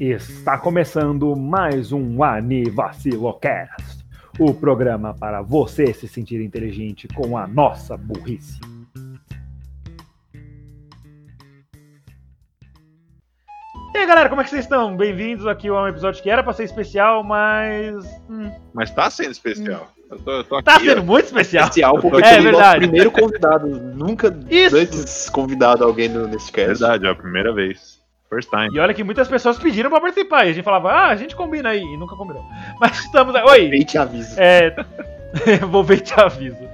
Está começando mais um Anivacilocast, o programa para você se sentir inteligente com a nossa burrice. E aí galera, como é que vocês estão? Bem-vindos aqui a um episódio que era para ser especial, mas. Hum. Mas tá sendo especial. Hum. Eu tô, eu tô tá aqui, tá sendo ó. muito especial. Especial porque é, o primeiro convidado. Nunca Isso. antes convidado alguém nesse cast. Verdade, é a primeira vez. First time. E olha que muitas pessoas pediram pra participar. E a gente falava, ah, a gente combina aí. E nunca combinou. Mas estamos aí. Oi! Vem te aviso. É... Vou ver te aviso.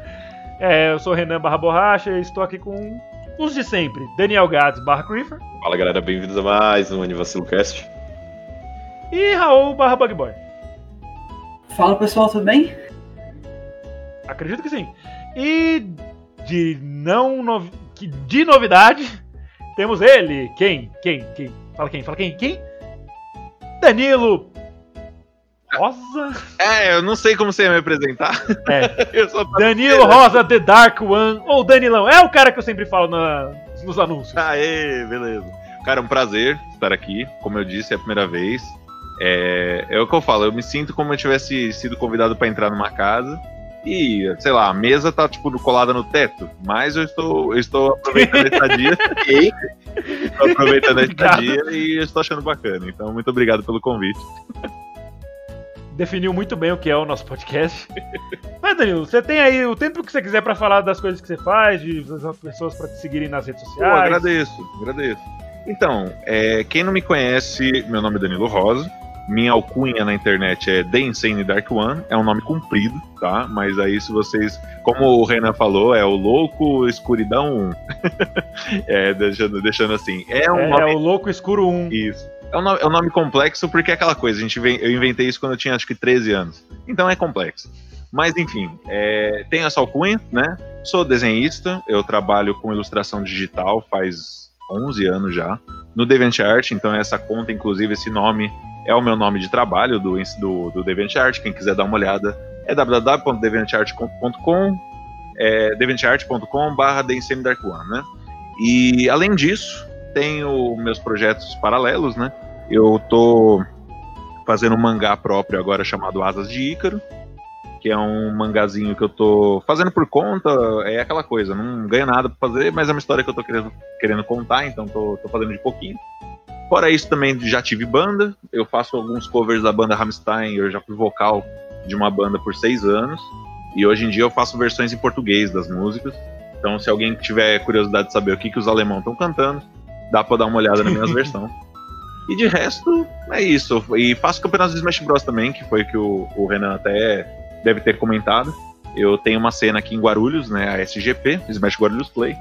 É, eu sou Renan Barra Borracha e estou aqui com os de sempre. Daniel Gades barra Creeper. Fala galera, bem-vindos a mais um Cast. E Raul barra Bugboy. Fala pessoal, tudo bem? Acredito que sim. E de não novi... de novidade, temos ele. Quem? Quem? Quem? Fala quem? Fala quem? Quem? Danilo Rosa? É, eu não sei como você ia me apresentar. É. Danilo Rosa, The Dark One, ou Danilão. É o cara que eu sempre falo na, nos anúncios. Aê, beleza. Cara, é um prazer estar aqui. Como eu disse, é a primeira vez. É, é o que eu falo, eu me sinto como eu tivesse sido convidado para entrar numa casa e, sei lá, a mesa tá, tipo, colada no teto, mas eu estou, eu estou aproveitando a estadia. estou aproveitando a estadia e estou achando bacana. Então, muito obrigado pelo convite. Definiu muito bem o que é o nosso podcast. Mas, Danilo, você tem aí o tempo que você quiser para falar das coisas que você faz, de das pessoas para te seguirem nas redes sociais. Pô, agradeço, agradeço. Então, é, quem não me conhece, meu nome é Danilo Rosa. Minha alcunha na internet é The Insane Dark One, é um nome comprido, tá? Mas aí se vocês, como o Renan falou, é o Louco Escuridão 1. é, deixando, deixando assim. É, um é, nome... é o Louco Escuro 1. Isso. É um, nome, é um nome complexo porque é aquela coisa, a gente vem, eu inventei isso quando eu tinha acho que 13 anos. Então é complexo. Mas enfim, é, tenho essa alcunha, né? Sou desenhista, eu trabalho com ilustração digital faz 11 anos já. No DeviantArt, então essa conta, inclusive, esse nome é o meu nome de trabalho do, do, do DeviantArt. Quem quiser dar uma olhada é www.deviantart.com, é deviantart.com/barra Dark One, né? E além disso, tenho meus projetos paralelos, né? Eu tô fazendo um mangá próprio agora chamado Asas de Ícaro, que é um mangazinho que eu tô fazendo por conta, é aquela coisa, não ganho nada pra fazer, mas é uma história que eu tô querendo, querendo contar, então tô, tô fazendo de pouquinho. Fora isso, também já tive banda. Eu faço alguns covers da banda Rammstein. Eu já fui vocal de uma banda por seis anos. E hoje em dia eu faço versões em português das músicas. Então, se alguém tiver curiosidade de saber o que, que os alemãos estão cantando, dá pra dar uma olhada na minha versão. E de resto, é isso. E faço campeonatos de Smash Bros. também, que foi que o, o Renan até deve ter comentado. Eu tenho uma cena aqui em Guarulhos, né? A SGP, Smash Guarulhos Play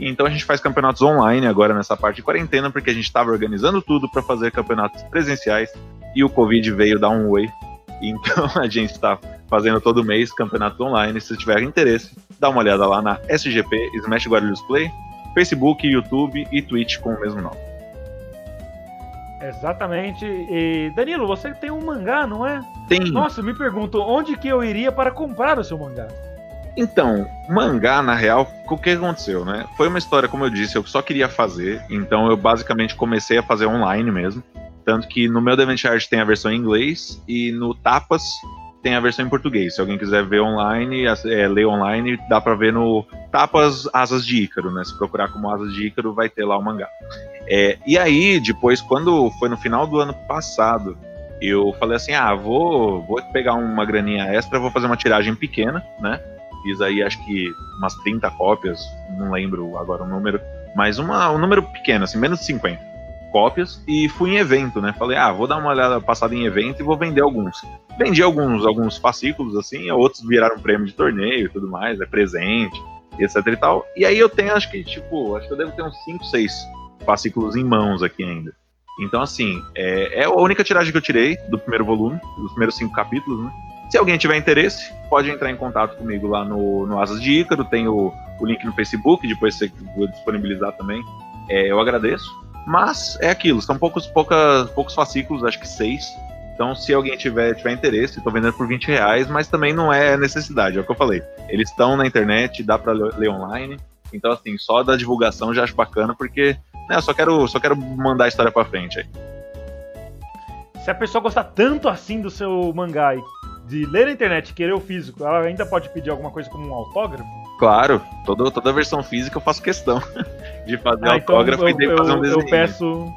então a gente faz campeonatos online agora nessa parte de quarentena, porque a gente estava organizando tudo para fazer campeonatos presenciais e o Covid veio dar um oi. Então a gente está fazendo todo mês campeonatos online. Se tiver interesse, dá uma olhada lá na SGP Smash Guarulhos Play, Facebook, YouTube e Twitch com o mesmo nome. Exatamente. E Danilo, você tem um mangá, não é? Tem. Nossa, me pergunto onde que eu iria para comprar o seu mangá. Então, mangá, na real, o que aconteceu, né? Foi uma história, como eu disse, eu só queria fazer, então eu basicamente comecei a fazer online mesmo. Tanto que no meu DeviantArt tem a versão em inglês e no Tapas tem a versão em português. Se alguém quiser ver online, é, ler online, dá pra ver no Tapas Asas de Ícaro, né? Se procurar como Asas de Ícaro, vai ter lá o mangá. É, e aí, depois, quando foi no final do ano passado, eu falei assim: ah, vou, vou pegar uma graninha extra, vou fazer uma tiragem pequena, né? Fiz aí acho que umas 30 cópias, não lembro agora o número, mas uma, um número pequeno, assim, menos de 50 cópias, e fui em evento, né? Falei, ah, vou dar uma olhada passada em evento e vou vender alguns. Vendi alguns, alguns fascículos, assim, outros viraram prêmio de torneio e tudo mais, é presente, etc e tal. E aí eu tenho, acho que, tipo, acho que eu devo ter uns 5, 6 fascículos em mãos aqui ainda. Então, assim, é, é a única tiragem que eu tirei do primeiro volume, dos primeiros cinco capítulos, né? Se alguém tiver interesse, pode entrar em contato comigo lá no, no Asas de Ícaro, tem o, o link no Facebook, depois você vou disponibilizar também. É, eu agradeço. Mas é aquilo, são poucos, poucas, poucos fascículos, acho que seis. Então, se alguém tiver, tiver interesse, estou vendendo por 20 reais, mas também não é necessidade, é o que eu falei. Eles estão na internet, dá para ler online. Então, assim, só da divulgação já acho bacana, porque né, eu só quero, só quero mandar a história pra frente aí. Se a pessoa gostar tanto assim do seu mangá e de ler na internet e querer o físico, ela ainda pode pedir alguma coisa como um autógrafo? Claro, toda, toda versão física eu faço questão de fazer ah, autógrafo então eu, e de fazer um desenho. Eu peço,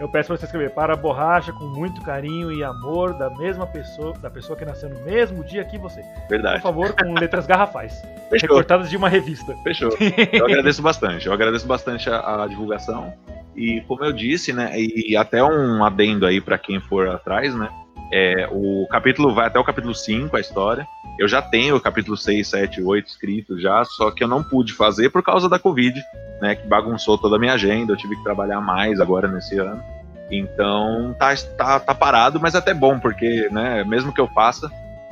eu peço pra você escrever para a borracha com muito carinho e amor da mesma pessoa, da pessoa que nasceu no mesmo dia que você. Verdade. Por favor, com letras garrafais. Fechou. Recortadas de uma revista. Fechou. Eu agradeço bastante. Eu agradeço bastante a, a divulgação. E como eu disse, né, e até um adendo aí para quem for atrás, né, é, o capítulo vai até o capítulo 5, a história. Eu já tenho o capítulo 6, 7, 8 escritos já, só que eu não pude fazer por causa da Covid, né, que bagunçou toda a minha agenda, eu tive que trabalhar mais agora nesse ano. Então tá, tá, tá parado, mas até bom, porque né, mesmo que eu faça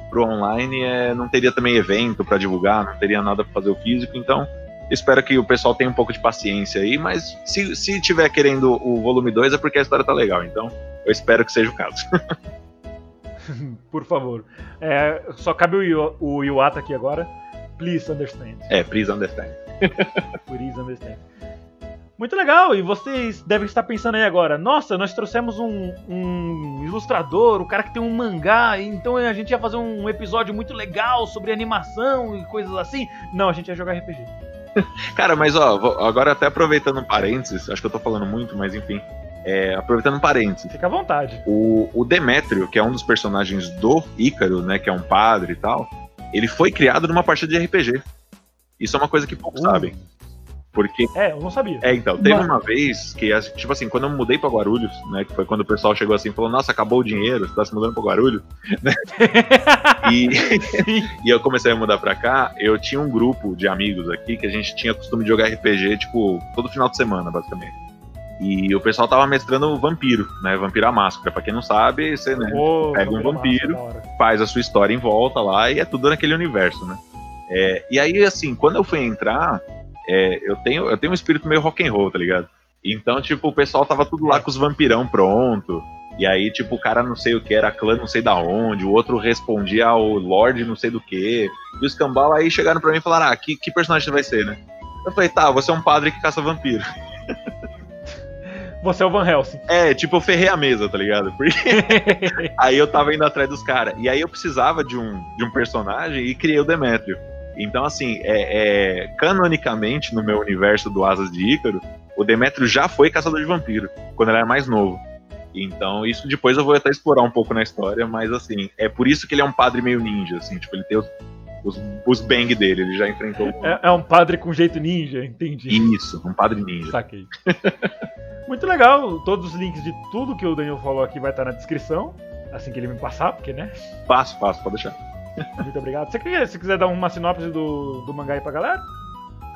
pro online, é, não teria também evento para divulgar, não teria nada para fazer o físico, então espero que o pessoal tenha um pouco de paciência aí, mas se, se tiver querendo o volume 2 é porque a história tá legal, então eu espero que seja o caso. Por favor. É, só cabe o, o Iwata aqui agora. Please understand. É, please understand. please understand. Muito legal, e vocês devem estar pensando aí agora, nossa, nós trouxemos um, um, ilustrador, o cara que tem um mangá, então a gente ia fazer um episódio muito legal sobre animação e coisas assim. Não, a gente ia jogar RPG. Cara, mas ó, agora até aproveitando um parênteses, acho que eu tô falando muito, mas enfim. É, aproveitando um parênteses. Fica à vontade. O, o Demétrio, que é um dos personagens do Ícaro, né? Que é um padre e tal, ele foi criado numa partida de RPG. Isso é uma coisa que poucos uh. sabem. Porque. É, eu não sabia. É, então, teve Mas... uma vez que, tipo assim, quando eu mudei pra Guarulhos, né? Que foi quando o pessoal chegou assim e falou: Nossa, acabou o dinheiro, você tá se mudando pra Guarulhos, né? e, e eu comecei a mudar pra cá, eu tinha um grupo de amigos aqui que a gente tinha costume de jogar RPG, tipo, todo final de semana, basicamente. E o pessoal tava mestrando vampiro, né? Vampiro à máscara. Pra quem não sabe, você né, oh, pega um vampiro, faz a sua história em volta lá e é tudo naquele universo, né? É, e aí, assim, quando eu fui entrar, é, eu, tenho, eu tenho um espírito meio rock and roll, tá ligado? Então, tipo, o pessoal tava tudo lá com os vampirão pronto. E aí, tipo, o cara não sei o que era, clã não sei da onde, o outro respondia ao Lorde não sei do que. E os cambal aí chegaram pra mim e falaram: Ah, que, que personagem você vai ser, né? Eu falei, tá, você é um padre que caça vampiro. Você é o Van Helsing. É, tipo, eu ferrei a mesa, tá ligado? Porque aí eu tava indo atrás dos caras. E aí eu precisava de um, de um personagem e criei o Demétrio. Então, assim, é, é, canonicamente, no meu universo do Asas de Ícaro, o Demétrio já foi caçador de vampiro, quando ele era mais novo. Então, isso depois eu vou até explorar um pouco na história, mas assim, é por isso que ele é um padre meio ninja, assim, tipo, ele tem os, os, os bang dele, ele já enfrentou. É, é, um padre com jeito ninja, entendi. Isso, um padre ninja. Saquei. Muito legal, todos os links de tudo que o Daniel falou aqui vai estar na descrição, assim que ele me passar, porque, né? Passo, passo, pode deixar. Muito obrigado. Você quer, se quiser dar uma sinopse do, do mangá aí pra galera?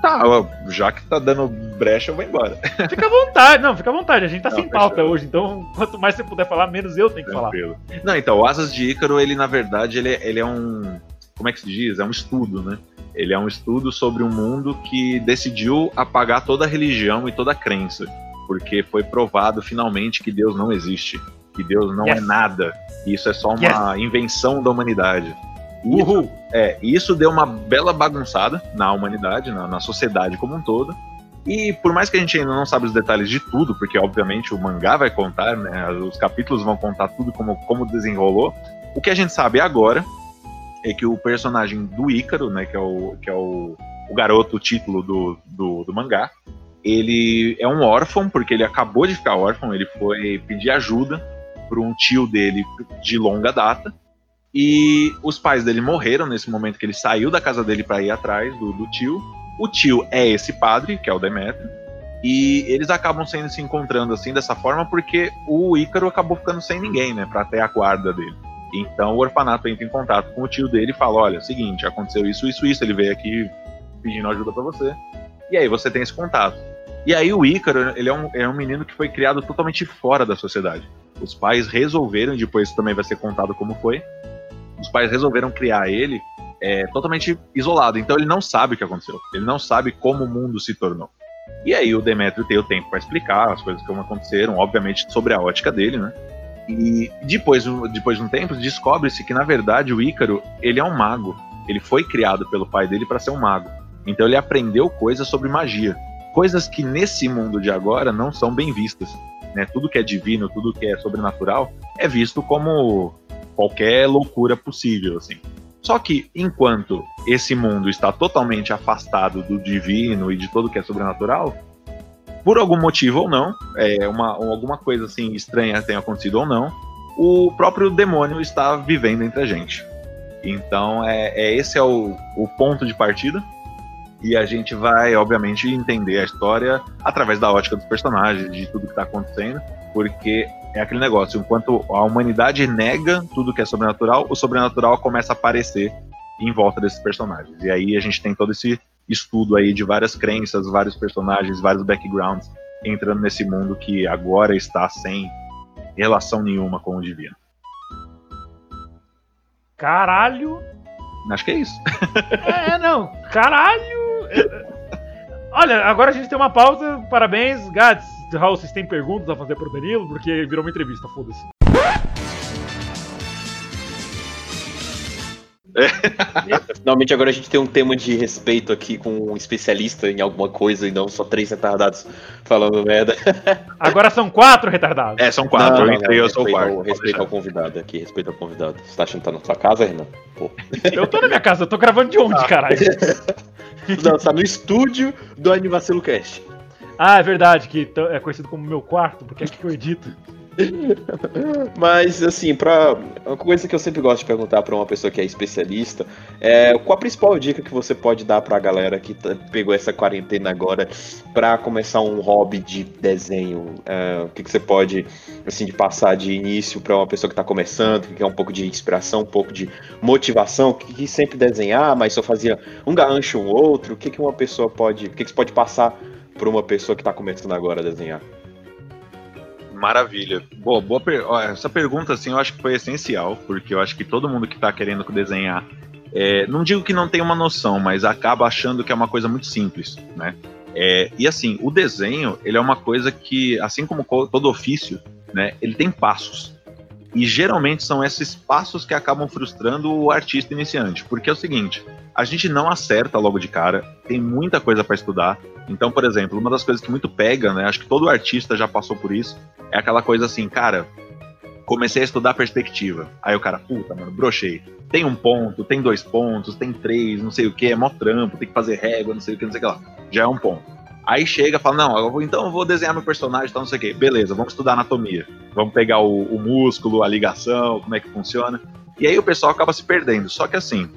Tá, já que tá dando brecha, eu vou embora. Fica à vontade, não, fica à vontade. A gente tá não, sem pauta hoje, então quanto mais você puder falar, menos eu tenho que Tranquilo. falar. Não, então, o Asas de Ícaro, ele na verdade, ele, ele é um. Como é que se diz? É um estudo, né? Ele é um estudo sobre um mundo que decidiu apagar toda a religião e toda a crença. Porque foi provado finalmente que Deus não existe. Que Deus não é yes. é nada. E isso é só uma yes. invenção da humanidade. Isso, é, isso deu uma bela bagunçada na humanidade, na, na, sociedade como um todo. E por mais que a gente ainda não sabe os detalhes de tudo, porque obviamente o mangá vai contar, né, os capítulos vão contar tudo como, como desenrolou, o que a gente sabe agora é que o personagem do Ícaro, né, que é o, que é o, o garoto, o título do, do, do mangá, ele é um órfão, porque ele acabou de ficar órfão, ele foi pedir ajuda para um tio dele de longa data, e os pais dele morreram nesse momento que ele saiu da casa dele para ir atrás do, do, tio. O tio é esse padre, que é o Demétrio. E eles acabam sendo se encontrando assim dessa forma porque o Ícaro acabou ficando sem ninguém, né, para ter a guarda dele. Então o orfanato entra em contato com o tio dele e fala: Olha, seguinte, aconteceu isso, isso, isso. Ele veio aqui pedindo ajuda para você. E aí você tem esse contato. E aí o Ícaro, ele é um, é um menino que foi criado totalmente fora da sociedade. Os pais resolveram, depois também vai ser contado como foi, os pais resolveram criar ele é, totalmente isolado. Então ele não sabe o que aconteceu. Ele não sabe como o mundo se tornou. E aí o Demétrio tem o tempo para explicar as coisas que aconteceram, obviamente sobre a ótica dele, né? E depois, depois de um tempo, descobre-se que na verdade o Ícaro ele é um mago. Ele foi criado pelo pai dele para ser um mago. Então ele aprendeu coisas sobre magia, coisas que nesse mundo de agora não são bem vistas. Né? Tudo que é divino, tudo que é sobrenatural é visto como qualquer loucura possível, assim. Só que enquanto esse mundo está totalmente afastado do divino e de tudo que é sobrenatural, por algum motivo ou não, é uma, alguma coisa assim estranha tenha acontecido ou não, o próprio demônio está vivendo entre a gente. Então, é, é esse é o, o ponto de partida. E a gente vai, obviamente, entender a história através da ótica dos personagens, de tudo que está acontecendo, porque é aquele negócio, enquanto a humanidade nega tudo que é sobrenatural, o sobrenatural começa a aparecer em volta desses personagens. E aí a gente tem todo esse estudo aí de várias crenças, vários personagens, vários backgrounds entrando nesse mundo que agora está sem relação nenhuma com o divino. Caralho! Acho que é isso. é, não. Caralho! Olha, agora a gente tem uma pausa. Parabéns, Gats. Raul, vocês têm perguntas a fazer pro Danilo? Porque virou uma entrevista, foda-se. Finalmente agora a gente tem um tema de respeito aqui com um especialista em alguma coisa e não só três retardados falando merda. Agora são quatro retardados. É, são quatro, não, eu entrei, eu sou o quarto. Respeito ao convidado aqui, respeito ao convidado. Você tá achando que tá na sua casa, Renan? Pô. Eu tô na minha casa, eu tô gravando de onde, ah. caralho? Não, tá no estúdio do Animacilo Cast. Ah, é verdade, que é conhecido como meu quarto, porque é aqui que eu edito. Mas, assim, pra, uma coisa que eu sempre gosto de perguntar para uma pessoa que é especialista é qual a principal dica que você pode dar para a galera que tá, pegou essa quarentena agora para começar um hobby de desenho? É, o que, que, você pode, assim, de passar de início para uma pessoa que está começando, que quer um pouco de inspiração, um pouco de motivação, que, que sempre desenhar, mas só fazia um gancho, um outro? O que, que uma pessoa pode, o que, que você pode passar para uma pessoa que está começando agora a desenhar? Maravilha. Boa, boa per... essa pergunta assim eu acho que foi essencial, porque eu acho que todo mundo que está querendo desenhar, é, não digo que não tem uma noção, mas acaba achando que é uma coisa muito simples, né? É, e assim, o desenho, ele é uma coisa que, assim como todo ofício, né, ele tem passos. E geralmente são esses passos que acabam frustrando o artista iniciante, porque é o seguinte, a gente não acerta logo de cara, tem muita coisa para estudar. Então, por exemplo, uma das coisas que muito pega, né, acho que todo artista já passou por isso, é aquela coisa assim, cara, comecei a estudar perspectiva. Aí o cara, puta, mano, brochei. Tem um ponto, tem dois pontos, tem três, não sei o que, é mó trampo, tem que fazer régua, não sei o que, não sei o que lá. Já é um ponto. Aí chega e fala, não, eu vou, então eu vou desenhar meu personagem, então não sei o quê. Beleza, vamos estudar anatomia. Vamos pegar o, o, músculo, a ligação, como é que funciona. E aí o pessoal acaba se perdendo. Só que assim,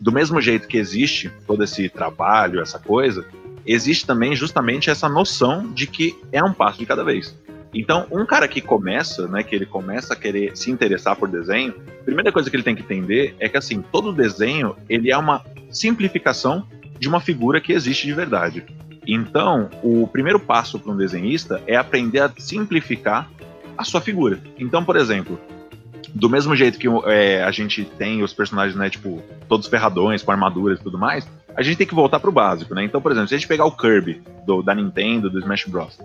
do mesmo jeito que existe todo esse trabalho, essa coisa, existe também justamente essa noção de que é um passo de cada vez. Então, um cara que começa, né, que ele começa a querer se interessar por desenho, a primeira coisa que ele tem que entender é que assim, todo desenho, ele é uma simplificação de uma figura que existe de verdade. Então, o primeiro passo para um desenhista é aprender a simplificar a sua figura. Então, por exemplo, do mesmo jeito que é, a gente tem os personagens, né, tipo, todos ferradões, com armaduras e tudo mais, a gente tem que voltar pro básico, né? Então, por exemplo, se a gente pegar o Kirby do, da Nintendo, do Smash Bros.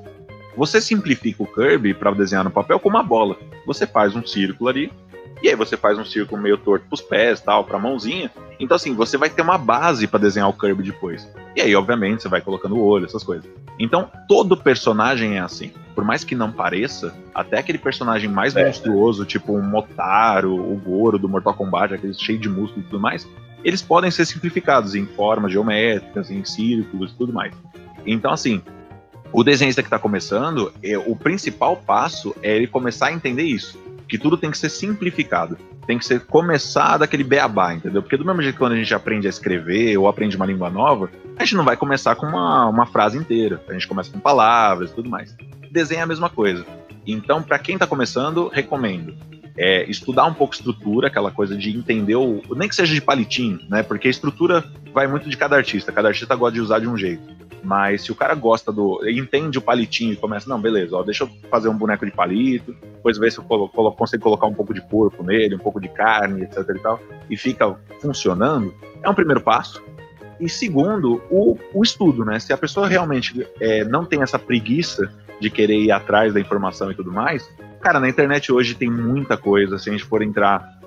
Você simplifica o Kirby para desenhar no papel com uma bola. Você faz um círculo ali, e aí você faz um círculo meio torto pros pés, tal, pra mãozinha. Então, assim, você vai ter uma base para desenhar o Kirby depois. E aí, obviamente, você vai colocando o olho, essas coisas. Então, todo personagem é assim. Por mais que não pareça, até aquele personagem mais é. monstruoso, tipo um Motaro, o Goro do Mortal Kombat, aquele cheio de músculo e tudo mais, eles podem ser simplificados em formas geométricas, em círculos e tudo mais. Então, assim, o desenhista que está começando, é, o principal passo é ele começar a entender isso que tudo tem que ser simplificado. Tem que ser começar daquele beabá, entendeu? Porque do mesmo jeito que quando a gente aprende a escrever ou aprende uma língua nova, a gente não vai começar com uma, uma frase inteira. A gente começa com palavras e tudo mais. Desenho é a mesma coisa. Então, para quem está começando, recomendo. É, estudar um pouco estrutura, aquela coisa de entender o. Nem que seja de palitinho, né? Porque a estrutura vai muito de cada artista. Cada artista gosta de usar de um jeito. Mas se o cara gosta do. entende o palitinho e começa, não, beleza, ó, deixa eu fazer um boneco de palito, depois ver se eu colo, colo, consigo colocar um pouco de corpo nele, um pouco de carne, etc e tal, e fica funcionando, é um primeiro passo. E segundo, o, o estudo, né? Se a pessoa realmente é, não tem essa preguiça de querer ir atrás da informação e tudo mais, cara, na internet hoje tem muita coisa. Se a gente for entrar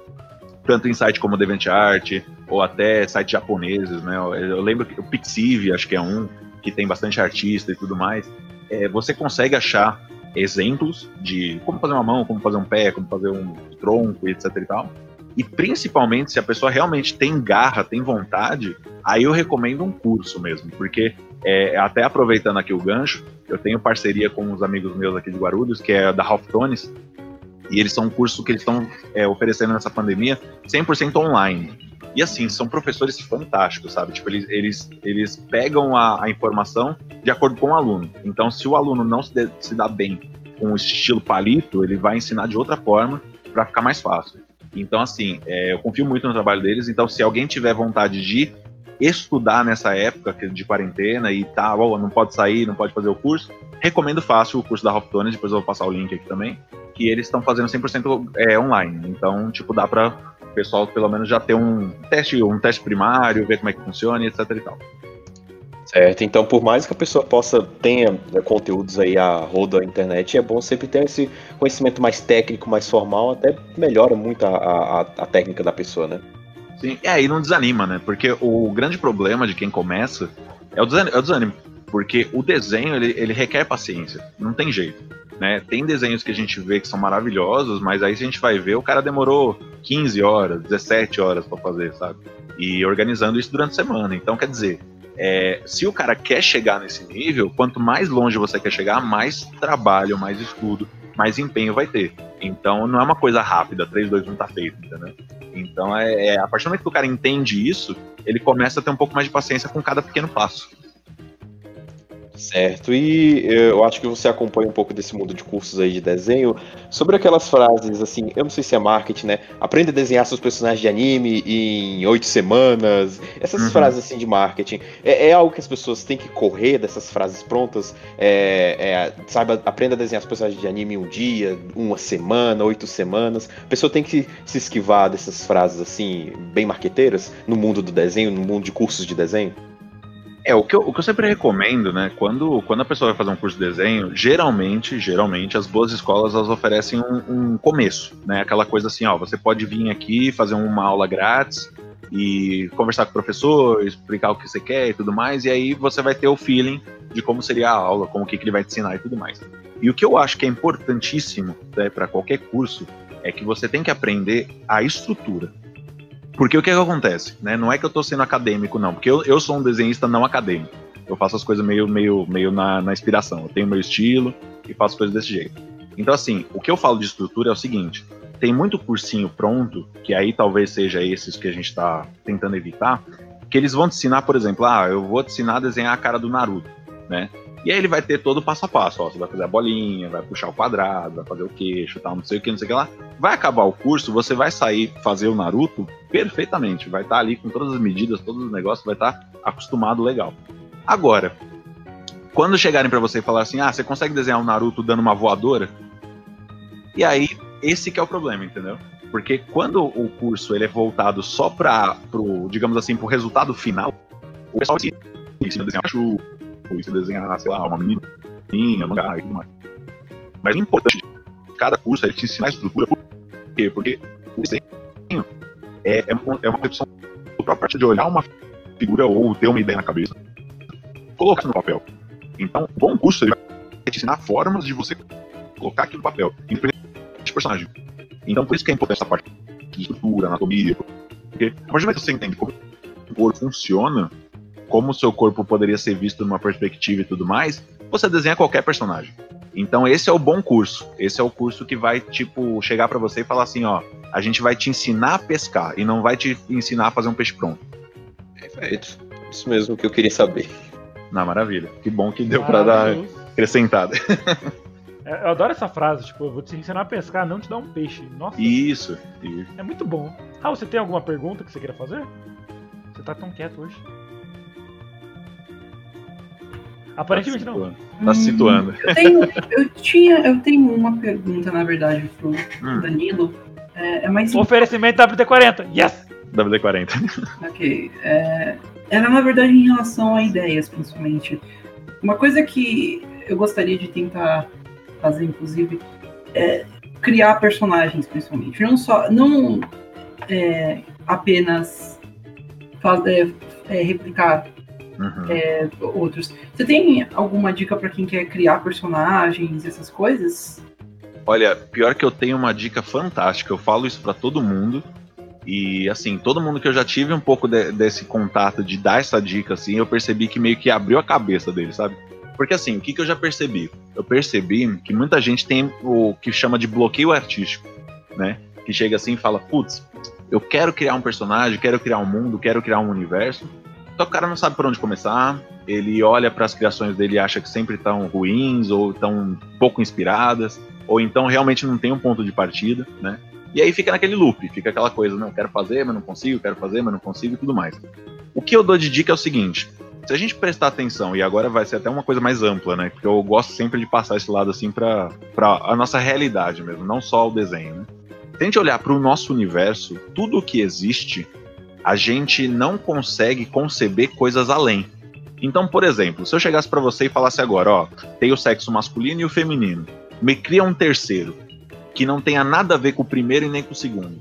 tanto em site como DeviantArt, ou até sites japoneses, né? Eu lembro que o Pixiv, acho que é um, que tem bastante artista e tudo mais. É, você consegue achar exemplos de como fazer uma mão, como fazer um pé, como fazer um tronco, etc e tal. E principalmente se a pessoa realmente tem garra, tem vontade, aí eu recomendo um curso mesmo, porque é, até aproveitando aqui o gancho, eu tenho parceria com uns amigos meus aqui de Guarulhos, que é da Halftones, e eles são um curso que eles estão é, oferecendo nessa pandemia 100% online. E assim, são professores fantásticos, sabe? Tipo, eles, eles, eles pegam a, a informação de acordo com o aluno. Então, se o aluno não se, de, se dá bem com o estilo palito, ele vai ensinar de outra forma para ficar mais fácil. Então, assim, é, eu confio muito no trabalho deles. Então, se alguém tiver vontade de estudar nessa época de quarentena e tá, oh, não pode sair, não pode fazer o curso, recomendo fácil o curso da Hoptones, depois eu vou passar o link aqui também, que eles estão fazendo 100% é, online. Então, tipo, dá para o pessoal pelo menos já ter um teste, um teste primário, ver como é que funciona, etc e tal. Certo, então por mais que a pessoa possa tenha né, conteúdos aí a roda da internet, é bom sempre ter esse conhecimento mais técnico, mais formal, até melhora muito a, a, a técnica da pessoa, né? Sim, é, aí não desanima, né? Porque o grande problema de quem começa é o desânimo. É o desânimo porque o desenho, ele, ele requer paciência, não tem jeito. Né? Tem desenhos que a gente vê que são maravilhosos, mas aí se a gente vai ver, o cara demorou 15 horas, 17 horas para fazer, sabe? E organizando isso durante a semana. Então, quer dizer, é, se o cara quer chegar nesse nível, quanto mais longe você quer chegar, mais trabalho, mais estudo, mais empenho vai ter. Então não é uma coisa rápida, 3, 2, 1 tá feito, entendeu? Então é, é, a partir do momento que o cara entende isso, ele começa a ter um pouco mais de paciência com cada pequeno passo. Certo, e eu acho que você acompanha um pouco desse mundo de cursos aí de desenho, sobre aquelas frases assim, eu não sei se é marketing, né? Aprenda a desenhar seus personagens de anime em oito semanas, essas uhum. frases assim de marketing. É, é, algo que as pessoas têm que correr dessas frases prontas, é, é, sabe, aprenda a desenhar os personagens de anime em um dia, uma semana, oito semanas. A pessoa tem que se esquivar dessas frases assim, bem marqueteiras, no mundo do desenho, no mundo de cursos de desenho. É, o que, eu, o que eu sempre recomendo, né, quando, quando a pessoa vai fazer um curso de desenho, geralmente, geralmente, as boas escolas, elas oferecem um, um começo, né, aquela coisa assim, ó, você pode vir aqui fazer uma aula grátis e conversar com o professor, explicar o que você quer e tudo mais, e aí você vai ter o feeling de como seria a aula, como que, que ele vai te ensinar e tudo mais. E o que eu acho que é importantíssimo né, para qualquer curso é que você tem que aprender a estrutura. Porque o que, é que acontece? Né? Não é que eu estou sendo acadêmico, não. Porque eu, eu sou um desenhista não acadêmico. Eu faço as coisas meio, meio, meio na, na inspiração. Eu tenho meu estilo e faço coisas desse jeito. Então, assim, o que eu falo de estrutura é o seguinte: tem muito cursinho pronto, que aí talvez seja esses que a gente está tentando evitar, que eles vão te ensinar, por exemplo, ah, eu vou te ensinar a desenhar a cara do Naruto, né? E aí ele vai ter todo o passo a passo, ó, você vai fazer a bolinha, vai puxar o quadrado, vai fazer o queixo, tal, não sei o que, não sei o que lá. Vai acabar o curso, você vai sair fazer o Naruto perfeitamente, vai estar tá ali com todas as medidas, todos os negócios, vai estar tá acostumado legal. Agora, quando chegarem para você e falar assim, ah, você consegue desenhar um Naruto dando uma voadora? E aí, esse que é o problema, entendeu? Porque quando o curso ele é voltado só para pro, digamos assim, pro resultado final, o pessoal ensina desenhar chuva, você desenhar, sei lá, uma menininha, mangá e tudo mais. Mas o importante de cada curso é te ensinar a estrutura. Por quê? Porque o desenho é, é, é uma repetição a partir de olhar uma figura ou ter uma ideia na cabeça, colocar no papel. Então, um bom curso ele vai te ensinar formas de você colocar aquilo no papel, independente de personagem. Então, por isso que é importante essa parte de estrutura, anatomia, porque a partir do momento que você entende como o corpo funciona, como o seu corpo poderia ser visto numa perspectiva e tudo mais, você desenha qualquer personagem. Então esse é o bom curso. Esse é o curso que vai tipo chegar para você e falar assim, ó, a gente vai te ensinar a pescar e não vai te ensinar a fazer um peixe pronto. Perfeito. Isso mesmo que eu queria saber. Na maravilha. Que bom que deu para dar acrescentada. É, eu adoro essa frase, tipo, eu vou te ensinar a pescar, não te dar um peixe. Nossa. Isso, isso. É muito bom. Ah, você tem alguma pergunta que você queira fazer? Você tá tão quieto hoje. Aparentemente tá não. Tá se situando. Eu, tenho, eu, tinha, eu tenho uma pergunta, na verdade, pro hum. Danilo. É, é mais Oferecimento WD-40. Yes! WD-40. Ok. É, era, na verdade, em relação a ideias, principalmente. Uma coisa que eu gostaria de tentar fazer, inclusive, é criar personagens, principalmente. Não só. Não, é, apenas faz, é, é, replicar Uhum. é, outros. Você tem alguma dica para quem quer criar personagens, essas coisas? Olha, pior que eu tenho uma dica fantástica, eu falo isso pra todo mundo. E assim, todo mundo que eu já tive um pouco de- desse contato de dar essa dica, assim, eu percebi que meio que abriu a cabeça dele, sabe? Porque assim, o que, que eu já percebi? Eu percebi que muita gente tem o que chama de bloqueio artístico, né? Que chega assim e fala, putz, eu quero criar um personagem, quero criar um mundo, quero criar um universo. Só que o cara não sabe por onde começar, ele olha para as criações dele e acha que sempre estão ruins ou estão pouco inspiradas ou então realmente não tem um ponto de partida, né? E aí fica naquele loop, fica aquela coisa, não, quero fazer, mas não consigo, quero fazer, mas não consigo e tudo mais. O que eu dou de dica é o seguinte: se a gente prestar atenção, e agora vai ser até uma coisa mais ampla, né? Porque eu gosto sempre de passar esse lado assim para a nossa realidade mesmo, não só o desenho, né? Se a gente olhar para o nosso universo, tudo o que existe, a gente não consegue conceber coisas além. Então, por exemplo, se eu chegasse para você e falasse agora, ó, tem o sexo masculino e o feminino me cria um terceiro que não tenha nada a ver com o primeiro e nem com o segundo.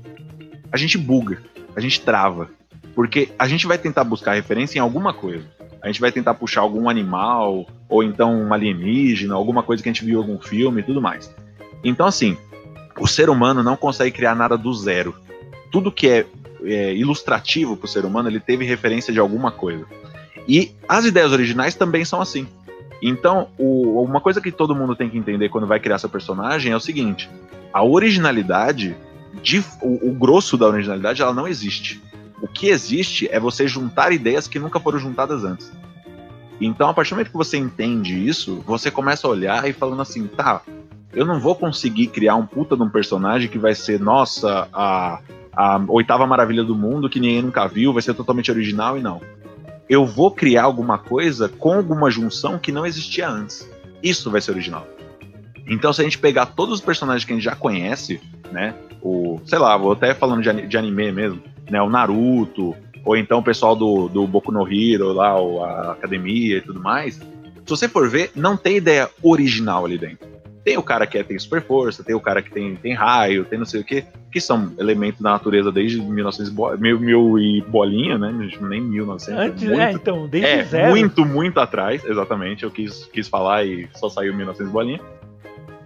A gente buga, a gente trava, porque a gente vai tentar buscar referência em alguma coisa. A gente vai tentar puxar algum animal, ou então um alienígena, alguma coisa que a gente viu em algum filme e tudo mais. Então, assim, o ser humano não consegue criar nada do zero. Tudo que é, é ilustrativo para o ser humano, ele teve referência de alguma coisa. E as ideias originais também são assim. Então, o- uma coisa que todo mundo tem que entender quando vai criar seu personagem é o seguinte: a originalidade, de- o, o grosso da originalidade, ela não existe. O que existe é você juntar ideias que nunca foram juntadas antes. Então, a partir do momento que você entende isso, você começa a olhar e falando assim, tá, eu não vou conseguir criar um puta de um personagem que vai ser, nossa, a, a oitava maravilha do mundo que ninguém nunca viu, vai ser totalmente original e não eu vou criar alguma coisa com alguma junção que não existia antes. Isso vai ser original. Então, se a gente pegar todos os personagens que a gente já conhece, né? O, sei lá, vou até falando de, de anime mesmo, né? O Naruto, ou então o pessoal do, do Boku no Hero, lá, a academia e tudo mais. Se você for ver, não tem ideia original ali dentro. Tem o cara que é- tem super força, tem o cara que tem, tem raio, tem não sei o que, que são elementos da natureza desde 1900 e bo- mil, mil e bolinha, né? Nem 1900. Antes, muito, é, então, desde é, zero. muito, muito atrás, exatamente. Eu quis, quis falar e só saiu 1900 bolinha.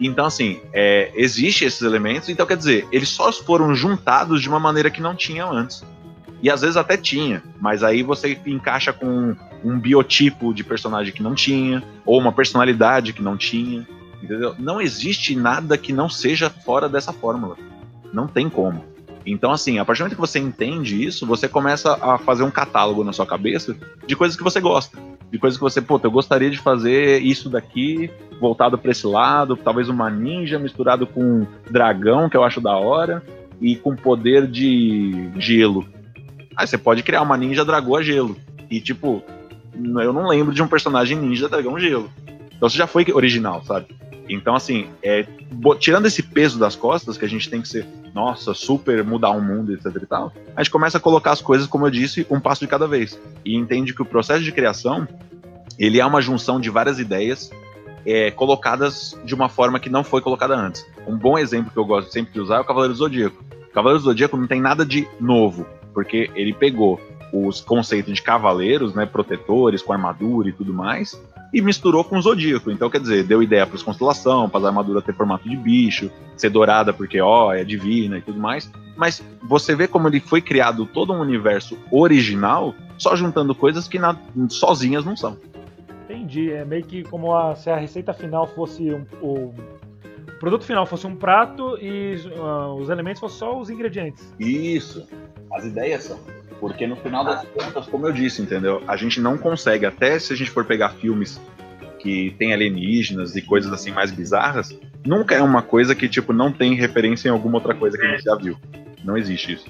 Então, assim, é, existe esses elementos, então quer dizer, eles só foram juntados de uma maneira que não tinham antes. E às vezes até tinha, mas aí você encaixa com um biotipo de personagem que não tinha, ou uma personalidade que não tinha, entendeu? Não existe nada que não seja fora dessa fórmula. Não tem como. Então, assim, a partir do momento que você entende isso, você começa a fazer um catálogo na sua cabeça de coisas que você gosta. De coisas que você, pô, eu gostaria de fazer isso daqui, voltado para esse lado, talvez uma ninja misturado com um dragão, que eu acho da hora, e com poder de gelo. Aí você pode criar uma ninja dragão gelo. E, tipo, eu não lembro de um personagem ninja dragão gelo. Então você já foi original, sabe? Então, assim, é, tirando esse peso das costas, que a gente tem que ser, nossa, super mudar o mundo, etc e tal, a gente começa a colocar as coisas, como eu disse, um passo de cada vez. E entende que o processo de criação, ele é uma junção de várias ideias é, colocadas de uma forma que não foi colocada antes. Um bom exemplo que eu gosto sempre de usar é o Cavaleiro Zodíaco. O Cavaleiro Zodíaco não tem nada de novo, porque ele pegou os conceitos de cavaleiros, né, protetores, com armadura e tudo mais, e misturou com o Zodíaco. Então, quer dizer, deu ideia para as constelação, para a armadura ter formato de bicho, ser dourada porque, ó, é divina e tudo mais. Mas você vê como ele foi criado todo um universo original, só juntando coisas que na- sozinhas não são. Entendi. É meio que como a- se a receita final fosse um, o o produto final fosse um prato e ah, os elementos fossem só os ingredientes. Isso. As ideias são. Porque no final das contas, como eu disse, entendeu? A gente não consegue, até se a gente for pegar filmes que tem alienígenas e coisas assim mais bizarras, nunca é uma coisa que, tipo, não tem referência em alguma outra coisa que a gente já viu. Não existe isso.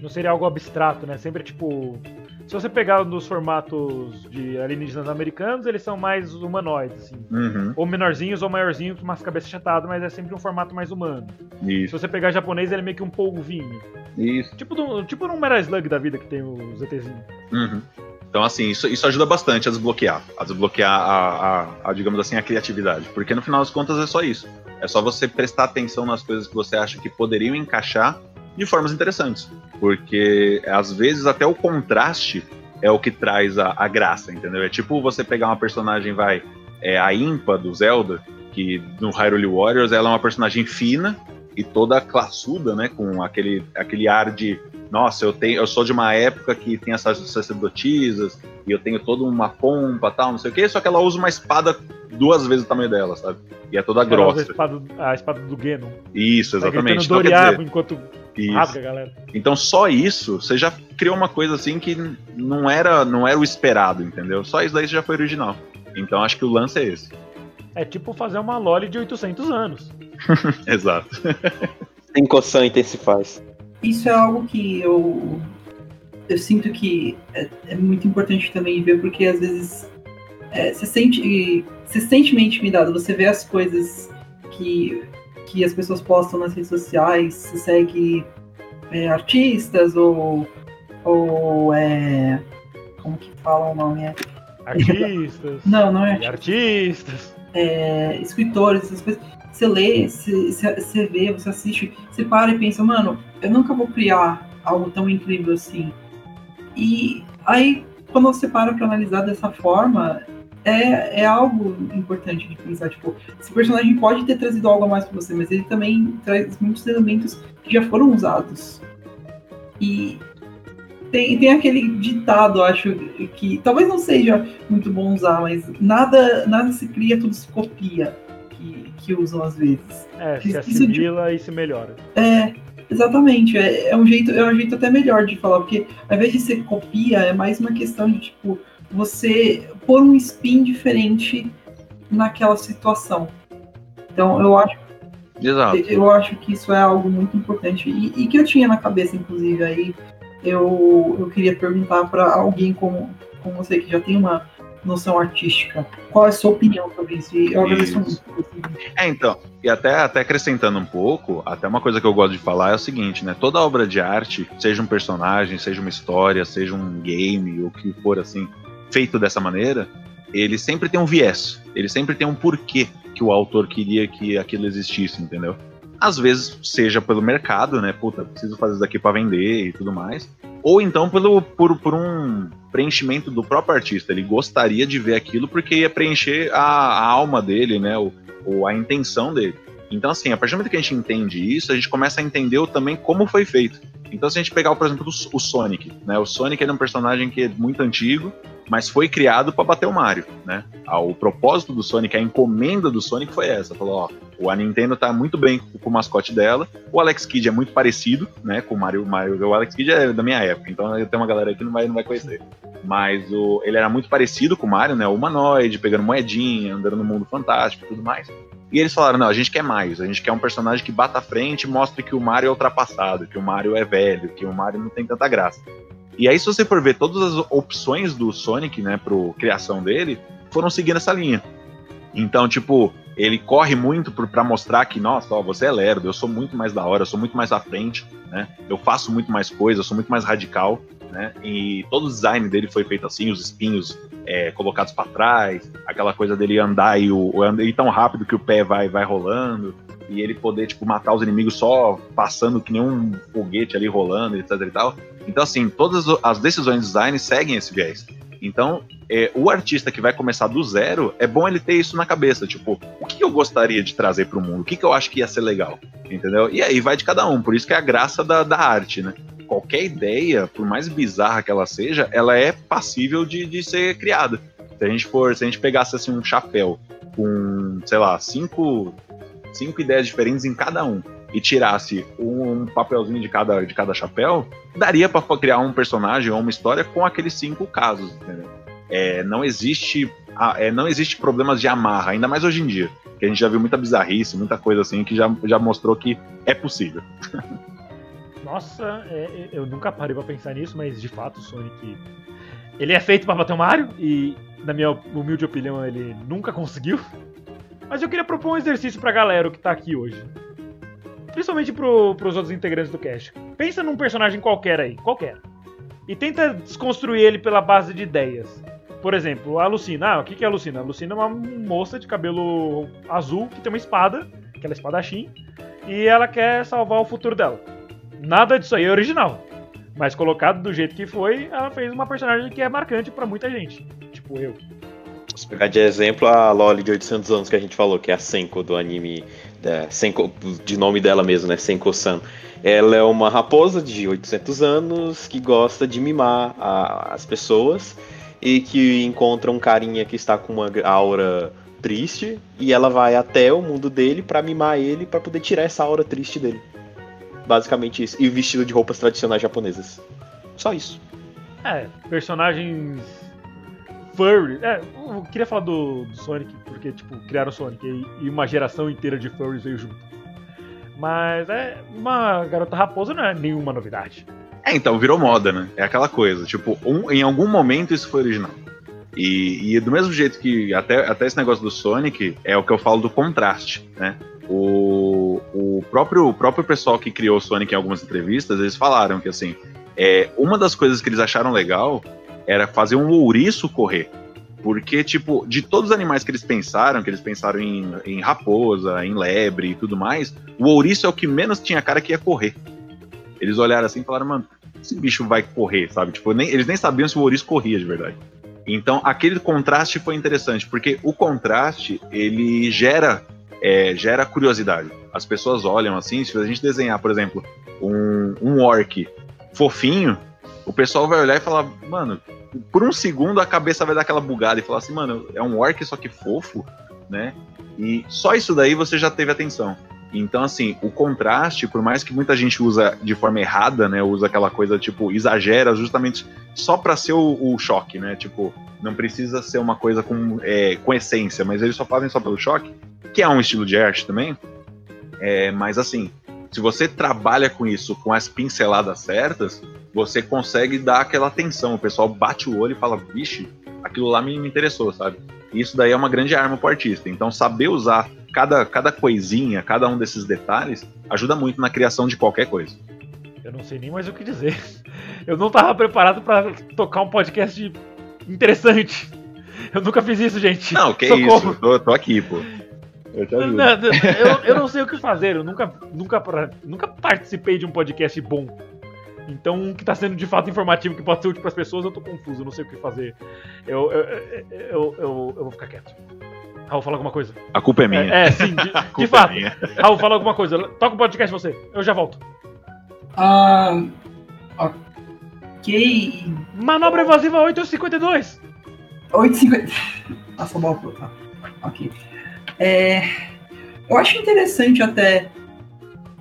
Não seria algo abstrato, né? Sempre tipo. Se você pegar nos formatos de alienígenas americanos, eles são mais humanoides, assim. Uhum. Ou menorzinhos ou maiorzinhos, com umas cabeças achatadas, mas é sempre um formato mais humano. Se Isso. você pegar japonês, ele é meio que um polvinho. Isso. Tipo, do, tipo num Metal Slug da vida que tem os ETzinhos. Uhum. Então, assim, isso, isso ajuda bastante a desbloquear. A desbloquear a, a- a, digamos assim, a criatividade. Porque no final das contas é só isso. É só você prestar atenção nas coisas que você acha que poderiam encaixar de formas interessantes. Porque às vezes até o contraste é o que traz a, a graça, entendeu? É tipo você pegar uma personagem, vai, é a Impa do Zelda, que no Hyrule Warriors ela é uma personagem fina e toda classuda, né? Com aquele, aquele ar de nossa, eu tenho, eu sou de uma época que tem essas sacerdotisas e eu tenho toda uma pompa, tal, não sei o quê, só que ela usa uma espada duas vezes o tamanho dela, sabe? E é toda ela grossa. Usa a, espada, a espada do Genon. Isso, tá exatamente. Tá então, dizer, enquanto isso. rasga, galera. Então só isso, você já criou uma coisa assim que não era, não era o esperado, entendeu? Só isso daí já foi original. Então acho que o lance é esse. É tipo fazer uma loli de 800 anos. Exato. Sem coção intensifaz isso é algo que eu, eu sinto que é, é muito importante também ver, porque às vezes é, você sente você sente meio intimidado, você vê as coisas que, que as pessoas postam nas redes sociais, você segue é, artistas ou, ou é, como que fala o nome? É, artistas. não, não é artistas. É, escritores, essas coisas. Você lê, você, você vê, você assiste, você para e pensa, mano, eu nunca vou criar algo tão incrível assim. E aí, quando você para para analisar dessa forma, é, é algo importante de pensar. Tipo, esse personagem pode ter trazido algo a mais para você, mas ele também traz muitos elementos que já foram usados. E tem, tem aquele ditado, acho, que talvez não seja muito bom usar, mas nada, nada se cria, tudo se copia que usam às vezes. É, se assimila de... e se melhora. É, exatamente. É, é, um jeito, é um jeito até melhor de falar, porque ao invés de ser copia, é mais uma questão de, tipo, você pôr um spin diferente naquela situação. Então, eu acho Exato. Eu acho que isso é algo muito importante e, e que eu tinha na cabeça, inclusive, aí eu, eu queria perguntar para alguém como, como você que já tem uma noção artística. Qual é a sua opinião sobre isso? eu agradeço muito. É, então, e até, até acrescentando um pouco, até uma coisa que eu gosto de falar é o seguinte, né? Toda obra de arte, seja um personagem, seja uma história, seja um game, ou o que for assim, feito dessa maneira, ele sempre tem um viés, ele sempre tem um porquê que o autor queria que aquilo existisse, entendeu? Às vezes seja pelo mercado, né? Puta, preciso fazer isso daqui para vender e tudo mais. Ou então pelo, por, por um preenchimento do próprio artista. Ele gostaria de ver aquilo porque ia preencher a, a alma dele, né? O, ou a intenção dele. Então, assim, a partir do momento que a gente entende isso, a gente começa a entender também como foi feito. Então, se a gente pegar, por exemplo, o Sonic, né? O Sonic é um personagem que é muito antigo, mas foi criado para bater o Mario, né? Ah, o propósito do Sonic, a encomenda do Sonic foi essa. Falou, ó, a Nintendo tá muito bem com o mascote dela, o Alex Kidd é muito parecido, né, com o Mario, Mario. O Alex Kidd é da minha época, então tem uma galera que não vai, não vai conhecer. Mas o, ele era muito parecido com o Mario, né, o humanoide, pegando moedinha, andando no mundo fantástico e tudo mais. E eles falaram, não, a gente quer mais, a gente quer um personagem que bata à frente e mostre que o Mario é ultrapassado, que o Mario é velho, que o Mario não tem tanta graça. E aí, se você for ver todas as opções do Sonic, né, pro criação dele, foram seguindo essa linha. Então, tipo, ele corre muito para mostrar que, nossa, ó, você é lerdo, eu sou muito mais da hora, eu sou muito mais à frente, né? Eu faço muito mais coisa, eu sou muito mais radical, né? E todo o design dele foi feito assim, os espinhos é, colocados para trás, aquela coisa dele andar e o, ir tão rápido que o pé vai, vai rolando, e ele poder, tipo, matar os inimigos só passando que nem um foguete ali rolando, etc e tal. Então, assim, todas as decisões de design seguem esse viés. Então, é, o artista que vai começar do zero, é bom ele ter isso na cabeça, tipo, o que eu gostaria de trazer para o mundo? O que, que eu acho que ia ser legal? Entendeu? E aí vai de cada um, por isso que é a graça da, da arte, né? Qualquer ideia, por mais bizarra que ela seja, ela é passível de, de ser criada. Se a gente for, se a gente pegasse assim um chapéu com, sei lá, cinco, cinco ideias diferentes em cada um, e tirasse um papelzinho de cada, de cada chapéu, daria para criar um personagem ou uma história com aqueles cinco casos, entendeu? É, não existe é, não existe problemas de amarra, ainda mais hoje em dia, que a gente já viu muita bizarrice, muita coisa assim que já, já mostrou que é possível. Nossa, é, é, eu nunca parei para pensar nisso, mas de fato o Sonic ele é feito para bater o Mario e na minha humilde opinião ele nunca conseguiu. Mas eu queria propor um exercício pra galera que tá aqui hoje principalmente pro, pros outros integrantes do cast. Pensa num personagem qualquer aí, qualquer. E tenta desconstruir ele pela base de ideias. Por exemplo, a Lucina. Ah, o que é a Lucina? A Lucina é uma moça de cabelo azul que tem uma espada, aquela espadachim, e ela quer salvar o futuro dela. Nada disso aí é original. Mas colocado do jeito que foi, ela fez uma personagem que é marcante pra muita gente. Tipo eu. Se pegar de exemplo a Loli de 800 anos que a gente falou, que é a Senko do anime, da Senko, de nome dela mesmo, né? Senko-san. Ela é uma raposa de 800 anos que gosta de mimar a- as pessoas e que encontra um carinha que está com uma aura triste e ela vai até o mundo dele pra mimar ele pra poder tirar essa aura triste dele. Basicamente isso. E vestido de roupas tradicionais japonesas. Só isso. É, personagens furry. É, eu queria falar do, do Sonic, porque, tipo, criaram o Sonic e, e uma geração inteira de furries veio junto. Mas é uma garota raposa não é nenhuma novidade. É, então, virou moda, né? É aquela coisa. Tipo, um- em algum momento isso foi original. E, e do mesmo jeito que até, até esse negócio do Sonic é o que eu falo do contraste, né? O, o, próprio, o próprio pessoal que criou o Sonic em algumas entrevistas, eles falaram que assim, é, uma das coisas que eles acharam legal era fazer um ouriço correr. Porque, tipo, de todos os animais que eles pensaram, que eles pensaram em, em raposa, em lebre e tudo mais, o ouriço é o que menos tinha cara que ia correr. Eles olharam assim e falaram, mano, esse bicho vai correr, sabe? Tipo, nem- eles nem sabiam se o ouriço corria de verdade. Então, aquele contraste foi interessante, porque o contraste, ele gera, é, gera curiosidade. As pessoas olham assim, se a gente desenhar, por exemplo, um, um orc fofinho, o pessoal vai olhar e falar, mano, por um segundo a cabeça vai dar aquela bugada e falar assim, mano, é um orc só que fofo, né? E só isso daí você já teve atenção. Então, assim, o contraste, por mais que muita gente usa de forma errada, né? Usa aquela coisa, tipo, exagera justamente só pra ser o, o choque, né? Tipo, não precisa ser uma coisa com, é, com essência, mas eles só fazem só pelo choque, que é um estilo de arte também. É, mas assim, se você trabalha com isso, com as pinceladas certas, você consegue dar aquela atenção. O pessoal bate o olho e fala, vixe, aquilo lá me, me interessou, sabe? E isso daí é uma grande arma pro artista. Então, saber usar cada, cada coisinha, cada um desses detalhes, ajuda muito na criação de qualquer coisa. Eu não sei nem mais o que dizer. Eu não tava preparado pra tocar um podcast interessante. Eu nunca fiz isso, gente. Não, que Socorro. isso, eu tô, tô aqui, pô. Eu te Não, ajudo. não, eu, eu não sei o que fazer. Eu nunca, nunca, nunca participei de um podcast bom. Então, um que tá sendo de fato informativo, que pode ser útil pras pessoas, eu tô confuso. Eu não sei o que fazer. Eu, eu, eu, eu, eu- vou ficar quieto. Raul, fala alguma coisa. A culpa é minha. É, é, sim, de, A de culpa fato. é minha. Raul, fala alguma coisa. Toca o podcast você. Eu já volto. Ah, ok. Manobra evasiva 852. 8,50. Nossa, bom, tá. Ok. É, eu acho interessante até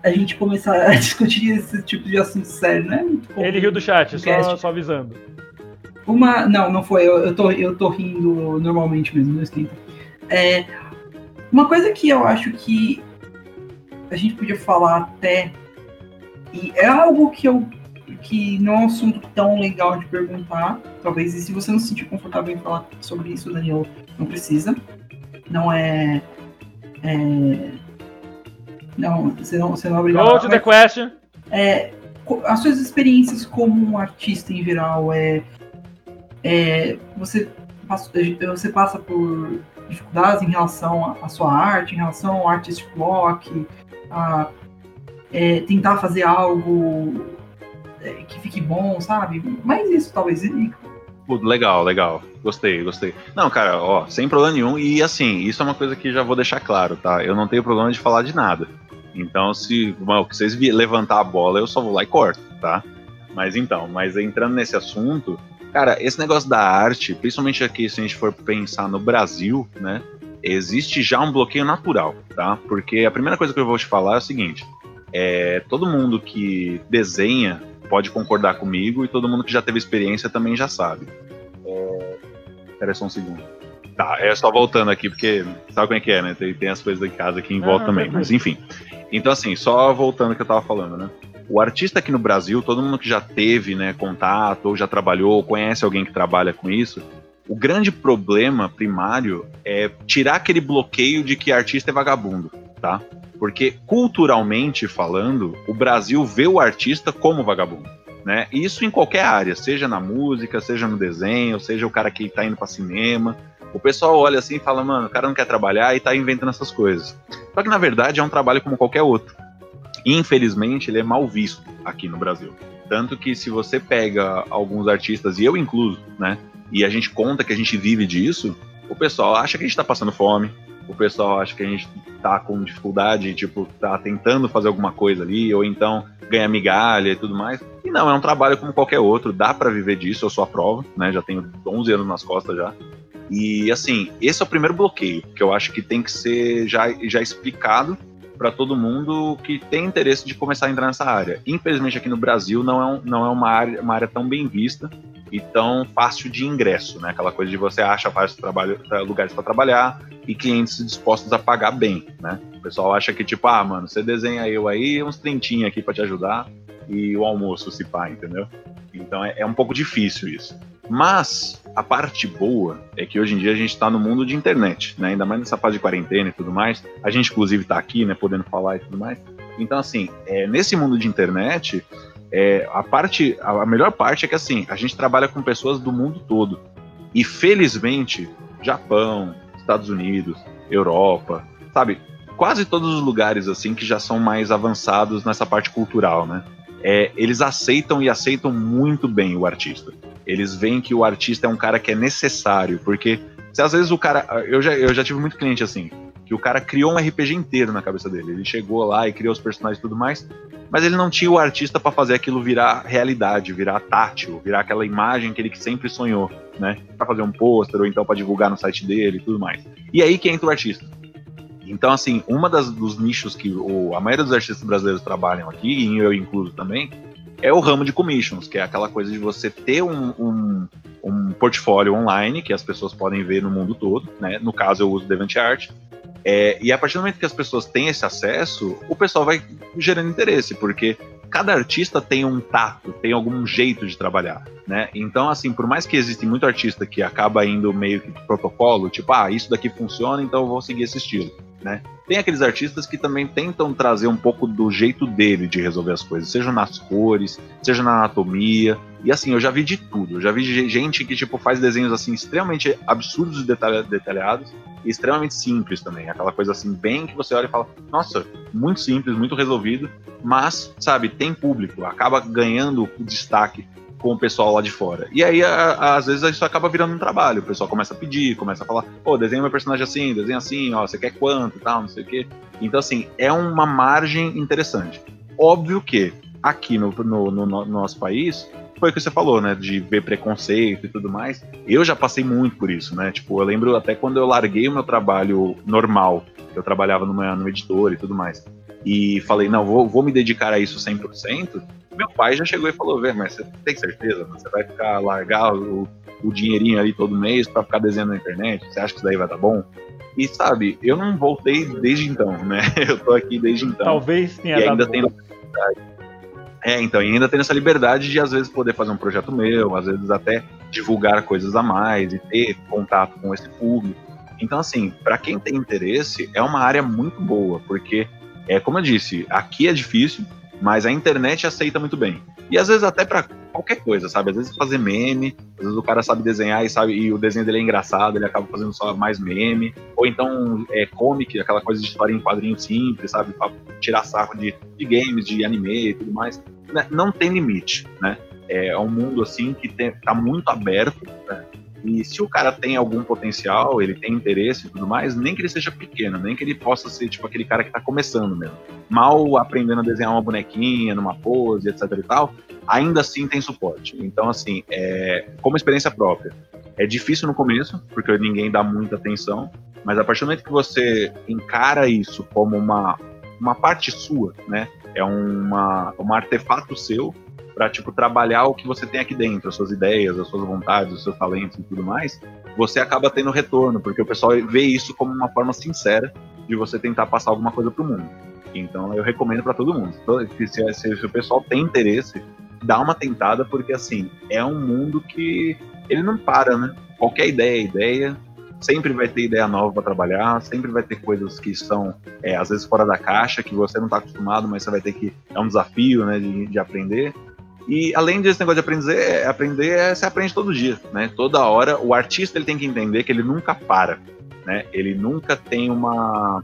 a gente começar a discutir esse tipo de assunto sério, né? Ele riu do chat, só, só avisando. Uma. Não, não foi. Eu, eu, tô, eu tô rindo normalmente mesmo, não esquenta. É, uma coisa que eu acho que a gente podia falar até. E é algo que eu. que não é um assunto tão legal de perguntar. Talvez, e se você não se sentir confortável em falar sobre isso, Daniel, não precisa. Não é. é não, você não, você não é obrigado. Go to the question. é, as suas experiências como um artista em geral é, é, você passa, você passa por dificuldades em relação à- sua arte, em relação ao artist block, a é, tentar fazer algo é, que fique bom, sabe? Mas isso talvez Pô, Legal, legal. Gostei, gostei. Não, cara, ó, sem problema nenhum. E assim, isso é uma coisa que já vou deixar claro, tá? Eu não tenho problema de falar de nada. Então, se que vocês levantar a bola, eu só vou lá e corto, tá? Mas então, mas entrando nesse assunto, cara, esse negócio da arte, principalmente aqui, se a gente for pensar no Brasil, né? Existe já um bloqueio natural, tá? Porque a primeira coisa que eu vou te falar é o seguinte: é, todo mundo que desenha pode concordar comigo e todo mundo que já teve experiência também já sabe. É... Espera só um segundo. Tá, é só voltando aqui, porque sabe como é que é, né? Tem, tem as coisas de casa aqui em volta não, também, mas enfim. Então, assim, só voltando ao que eu tava falando, né? O artista aqui no Brasil, todo mundo que já teve né, contato, ou já trabalhou, ou conhece alguém que trabalha com isso, o grande problema primário é tirar aquele bloqueio de que artista é vagabundo, tá? Porque culturalmente falando, o Brasil vê o artista como vagabundo. Né? Isso em qualquer área, seja na música, seja no desenho, seja o cara que tá indo para cinema. O pessoal olha assim e fala, mano, o cara não quer trabalhar e tá inventando essas coisas. Só que na verdade é um trabalho como qualquer outro. Infelizmente, ele é mal visto aqui no Brasil. Tanto que se você pega alguns artistas, e eu incluso, né? E a gente conta que a gente vive disso, o pessoal acha que a gente tá passando fome, o pessoal acha que a gente tá com dificuldade, tipo, tá tentando fazer alguma coisa ali, ou então ganha migalha e tudo mais. E não, é um trabalho como qualquer outro, dá para viver disso, eu sou a prova, né? Já tenho 11 anos nas costas já. E assim, esse é o primeiro bloqueio que eu acho que tem que ser já, já explicado para todo mundo que tem interesse de começar a entrar nessa área. Infelizmente aqui no Brasil não é, um, não é uma, área, uma área tão bem vista e tão fácil de ingresso, né? Aquela coisa de você acha fácil trabalho, lugares para trabalhar e clientes dispostos a pagar bem, né? O pessoal acha que tipo, ah, mano, você desenha eu aí uns trintinhos aqui para te ajudar e o almoço se pá, entendeu? Então é, é um pouco difícil isso. Mas a parte boa é que hoje em dia a gente está no mundo de internet, né? Ainda mais nessa fase de quarentena e tudo mais. A gente, inclusive, está aqui, né? Podendo falar e tudo mais. Então, assim, é, nesse mundo de internet, é, a parte, a melhor parte é que, assim, a gente trabalha com pessoas do mundo todo. E felizmente, Japão, Estados Unidos, Europa, sabe? Quase todos os lugares, assim, que já são mais avançados nessa parte cultural, né? É, eles aceitam e aceitam muito bem o artista. Eles veem que o artista é um cara que é necessário, porque se às vezes o cara. Eu já, eu já tive muito cliente assim, que o cara criou um RPG inteiro na cabeça dele. Ele chegou lá e criou os personagens e tudo mais, mas ele não tinha o artista para fazer aquilo virar realidade, virar tátil, virar aquela imagem que ele sempre sonhou, né? Para fazer um pôster ou então para divulgar no site dele e tudo mais. E aí que entra o artista. Então, assim, uma das, dos nichos que o, a maioria dos artistas brasileiros trabalham aqui, e eu incluso também, é o ramo de commissions, que é aquela coisa de você ter um, um, um portfólio online que as pessoas podem ver no mundo todo, né? No caso, eu uso DeviantArt. É, e a partir do momento que as pessoas têm esse acesso, o pessoal vai gerando interesse, porque cada artista tem um tato, tem algum jeito de trabalhar, né? Então, assim, por mais que existe muito artista que acaba indo meio que protocolo, tipo, ah, isso daqui funciona, então eu vou seguir esse estilo né? Tem aqueles artistas que também tentam trazer um pouco do jeito dele de resolver as coisas, seja nas cores, seja na anatomia. E assim, eu já vi de tudo. Eu já vi gente que tipo faz desenhos assim extremamente absurdos e detalhados e extremamente simples também. Aquela coisa assim bem que você olha e fala: "Nossa, muito simples, muito resolvido", mas, sabe, tem público, acaba ganhando o destaque com o pessoal lá de fora. E aí, a, a, às vezes, isso acaba virando um trabalho. O pessoal começa a pedir, começa a falar, pô, desenha meu personagem assim, desenha assim, ó, você quer quanto e tal, não sei o quê. Então, assim, é uma margem interessante. Óbvio que aqui no, no, no, no nosso país, foi o que você falou, né? De ver preconceito e tudo mais. Eu já passei muito por isso, né? Tipo, eu lembro até quando eu larguei o meu trabalho normal, eu trabalhava numa, numa editora e tudo mais, e falei, não, vou, vou me dedicar a isso 100%, meu pai já chegou e falou: Vê, mas você tem certeza? Você vai ficar largar o, o dinheirinho ali todo mês para ficar desenhando na internet? Você acha que isso daí vai dar bom? E sabe, eu não voltei desde então, né? Eu tô aqui desde então. Talvez tenha e ainda tenho É, então, e ainda tenho essa liberdade de às vezes poder fazer um projeto meu, às vezes até divulgar coisas a mais e ter contato com esse público. Então, assim, para quem tem interesse, é uma área muito boa, porque, é como eu disse, aqui é difícil, mas a internet aceita muito bem. E às vezes até para qualquer coisa, sabe? Às vezes fazer meme, às vezes o cara sabe desenhar e sabe e o desenho dele é engraçado, ele acaba fazendo só mais meme, ou então é comic, aquela coisa de história em quadrinho simples, sabe? Pra tirar sarro de, de games, de anime e tudo mais. Né? Não tem limite, né? É um mundo assim que tem, tá muito aberto, né? E se o cara tem algum potencial, ele tem interesse e tudo mais, nem que ele seja pequeno, nem que ele possa ser tipo aquele cara que tá começando mesmo, mal aprendendo a desenhar uma bonequinha numa pose, etc e tal, ainda assim tem suporte. Então, assim, é, como experiência própria, é difícil no começo, porque ninguém dá muita atenção, mas a partir do momento que você encara isso como uma, uma parte sua, né? É uma, um artefato seu para tipo trabalhar o que você tem aqui dentro, as suas ideias, as suas vontades, os seus talentos e tudo mais, você acaba tendo retorno, porque o pessoal vê isso como uma forma sincera de você tentar passar alguma coisa para o mundo. Então eu recomendo para todo mundo. Se, se, se, o pessoal tem interesse, dá uma tentada, porque assim, é um mundo que ele não para, né? Qualquer ideia é ideia, sempre vai ter ideia nova para trabalhar, sempre vai ter coisas que são, é, às vezes, fora da caixa, que você não está acostumado, mas você vai ter que. É um desafio, né, de, de aprender. E além desse negócio de aprender, é, aprender é, você aprende todo dia, né? Toda hora. O artista ele tem que entender que ele nunca para, né? Ele nunca tem uma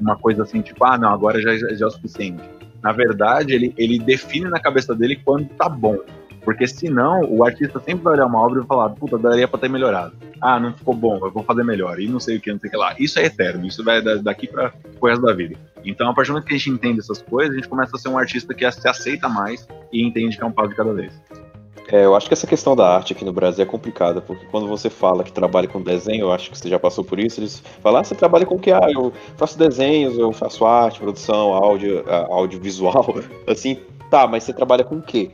uma coisa assim, tipo, ah, não, agora já, já é o suficiente. Na verdade, ele, ele define na cabeça dele quando tá bom. Porque senão, o artista sempre vai olhar uma obra e falar, puta, daria pra ter melhorado. Ah, não ficou bom, eu vou fazer melhor. E não sei o que, não sei o que lá. Isso é eterno, isso vai daqui pra o resto da vida. Então, a partir do momento que a gente entende essas coisas, a gente começa a ser um artista que se aceita mais e entende que é um passo de cada vez. É, eu acho que essa questão da arte aqui no Brasil é complicada, porque quando você fala que trabalha com desenho, eu acho que você já passou por isso, eles falam, ah, você trabalha com o que? Ah, eu faço desenhos, eu faço arte, produção, áudio, audiovisual, assim, tá, mas você trabalha com o quê?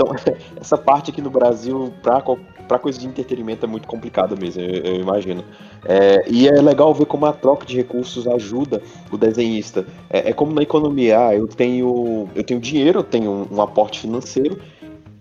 Então, essa parte aqui no Brasil, pra coisa de entretenimento, é muito complicada mesmo, eu, eu imagino. É, e é legal ver como a troca de recursos ajuda o desenhista. É, é como na economia, ah, eu tenho, eu tenho dinheiro, eu tenho um, um aporte financeiro,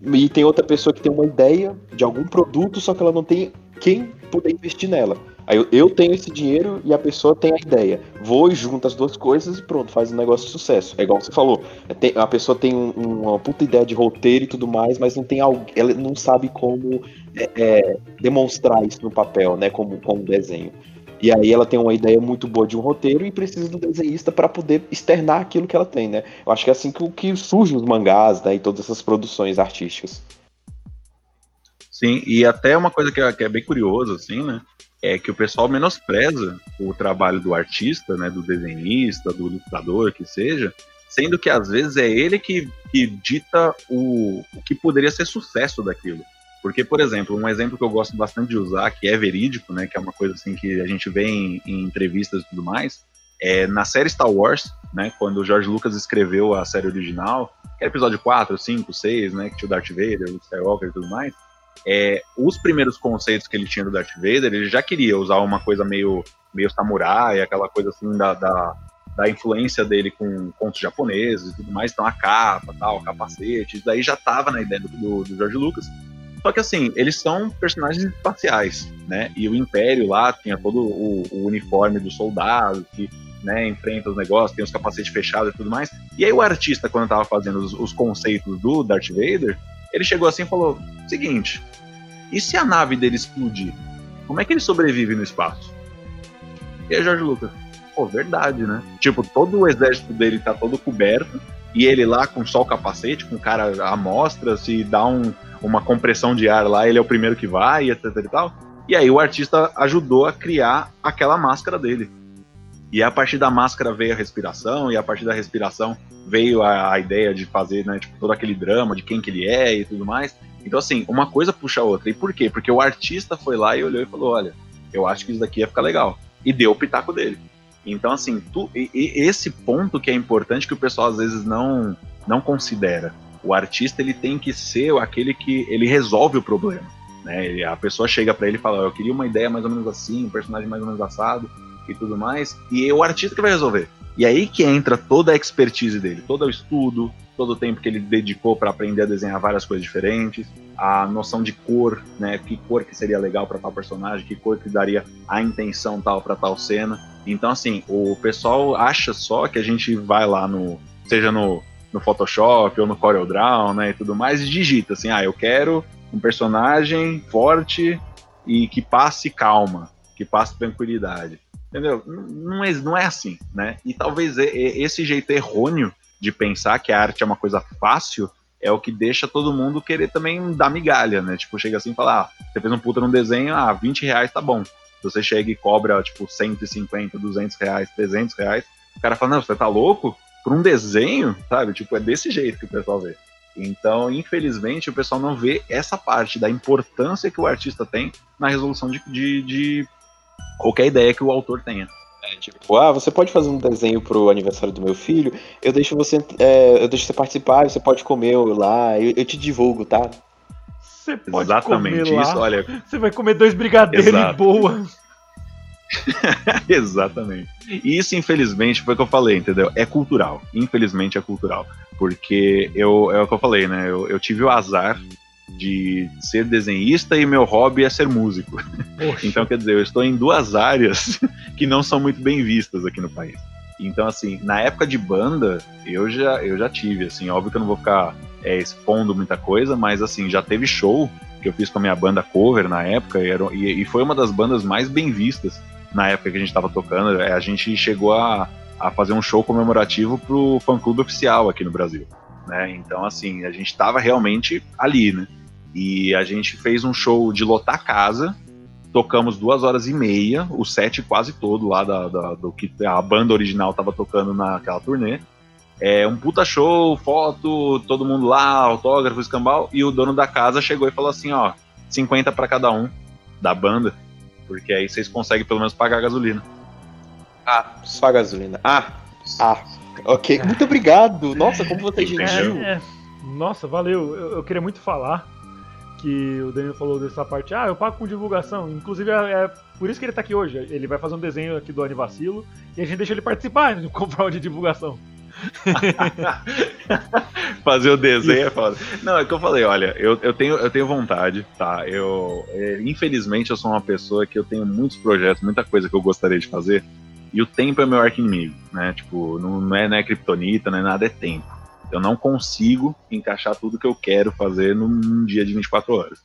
e tem outra pessoa que tem uma ideia de algum produto, só que ela não tem quem poder investir nela. Aí eu, eu, tenho esse dinheiro e a pessoa tem a ideia. Vou e junto as duas coisas e pronto, faz um negócio de sucesso. É igual você falou. É, tem, a pessoa tem um, uma puta ideia de roteiro e tudo mais, mas não tem algo, ela não sabe como é, é, demonstrar isso no papel, né? Como, como desenho. E aí ela tem uma ideia muito boa de um roteiro e precisa do desenhista para poder externar aquilo que ela tem, né? Eu acho que é assim que, que surgem os mangás, né? E todas essas produções artísticas. Sim, e até uma coisa que é, que é bem curioso, assim, né? É que o pessoal menospreza o trabalho do artista, né, do desenhista, do ilustrador, que seja, sendo que às vezes é ele que, que dita o, o que poderia ser sucesso daquilo. Porque, por exemplo, um exemplo que eu gosto bastante de usar, que é verídico, né, que é uma coisa assim que a gente vê em, em entrevistas e tudo mais, é na série Star Wars, né, quando o George Lucas escreveu a série original, que é episódio 4, 5, 6, né, que tinha o Darth Vader, o Skywalker e tudo mais, é, os primeiros conceitos que ele tinha do Darth Vader, ele já queria usar uma coisa meio, meio samurai, aquela coisa assim da, da, da influência dele com contos japoneses e tudo mais, então a capa, tal, capacete, isso daí já estava na ideia do, do George Lucas. Só que assim, eles são personagens espaciais, né? E o Império lá tinha todo o, o uniforme dos soldados que né, enfrenta os negócios, tem os capacetes fechados e tudo mais. E aí o artista, quando estava fazendo os, os, conceitos do Darth Vader, ele chegou assim e falou: seguinte, e se a nave dele explodir? Como é que ele sobrevive no espaço? E aí, Jorge Lucas, pô, verdade, né? Tipo, todo o exército dele tá todo coberto, e ele lá com só o capacete, com o cara à mostra, se dá um, uma compressão de ar lá, ele é o primeiro que vai, etc e tal. E aí o artista ajudou a criar aquela máscara dele. E a partir da máscara veio a respiração, e a partir da respiração veio a, a ideia de fazer né, tipo, todo aquele drama de quem que ele é e tudo mais. Então, assim, uma coisa puxa a outra. E por quê? Porque o artista foi lá e olhou e falou: olha, eu acho que isso daqui ia ficar legal. E deu o pitaco dele. Então, assim, tu, e, e esse ponto que é importante que o pessoal às vezes não, não considera. O artista ele tem que ser aquele que ele resolve o problema. Né? A pessoa chega para ele e fala: Eu queria uma ideia mais ou menos assim, um personagem mais ou menos assado e tudo mais, e é o artista que vai resolver. E aí que entra toda a expertise dele, todo o estudo, todo o tempo que ele dedicou para aprender a desenhar várias coisas diferentes, a noção de cor, né? Que cor que seria legal para tal personagem, que cor que daria a intenção tal para tal cena. Então, assim, o pessoal acha só que a gente vai lá no, seja no, no Photoshop ou no CorelDRAW, né, e tudo mais, e digita assim, ah, eu quero um personagem forte e que passe calma, que passe tranquilidade. Entendeu? Não é, não é assim, né? E talvez esse jeito errôneo de pensar que a arte é uma coisa fácil é o que deixa todo mundo querer também dar migalha, né? Tipo, chega assim e fala, ah, você fez um puta num desenho, ah, 20 reais tá bom. Você chega e cobra, tipo, 150, 200 reais, 300 reais, o cara fala, não, você tá louco? Por um desenho, sabe? Tipo, é desse jeito que o pessoal vê. Então, infelizmente, o pessoal não vê essa parte da importância que o artista tem na resolução de, de, de qualquer ideia que o autor tenha. É, tipo, ah, você pode fazer um desenho pro aniversário do meu filho, eu deixo você, é, eu deixo você participar, você pode comer lá, eu, eu te divulgo, tá? Você pode Exatamente comer isso, lá. olha. Você vai comer dois brigadeiros Exato. boa. Exatamente. E isso, infelizmente, foi o que eu falei, entendeu? É cultural. Infelizmente é cultural. Porque eu, é o que eu falei, né? Eu, eu tive o azar de ser desenhista e meu hobby é ser músico. Poxa. Então, quer dizer, eu estou em duas áreas que não são muito bem vistas aqui no país. Então, assim, na época de banda, eu já, eu já tive, assim, óbvio que eu não vou ficar é, expondo muita coisa, mas, assim, já teve show que eu fiz com a minha banda cover na época, e, era, e, e foi uma das bandas mais bem vistas na época que a gente estava tocando. É, a gente chegou a, a fazer um show comemorativo pro fã-clube oficial aqui no Brasil, né? Então, assim, a gente tava realmente ali, né? E a gente fez um show de lotar a casa, tocamos duas horas e meia, o set quase todo lá da, da, do que a banda original tava tocando naquela turnê. É um puta show, foto, todo mundo lá, autógrafo, escambau, e o dono da casa chegou e falou assim, ó, 50 para cada um da banda, porque aí vocês conseguem pelo menos pagar a gasolina. Ah, só a gasolina. Ah, ah, ok. Muito obrigado. Nossa, como você é gentil. É, é. Nossa, valeu. Eu, eu, queria muito falar que o Danilo falou dessa parte. Ah, eu pago com divulgação. Inclusive, é, é por isso que ele tá aqui hoje. Ele vai fazer um desenho aqui do Anivacilo e a gente deixa ele participar do comprar de divulgação. Fazer o desenho é foda. Não, é que eu falei, olha, eu, eu, tenho, eu tenho vontade, tá? Eu, é, infelizmente, eu sou uma pessoa que eu tenho muitos projetos, muita coisa que eu gostaria de fazer, e o tempo é meu arco inimigo, né? Tipo, não, não é, não é criptonita, não é nada, é tempo. Eu não consigo encaixar tudo que eu quero fazer num dia de 24 horas.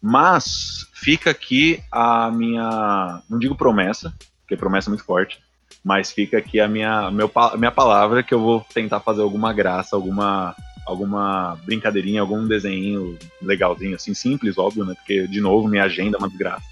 Mas fica aqui a minha, não digo promessa, porque promessa é muito forte, mas fica aqui a minha, meu, minha palavra que eu vou tentar fazer alguma graça, alguma, alguma brincadeirinha, algum desenho legalzinho, assim, simples, óbvio, né? Porque, de novo, minha agenda é uma desgraça.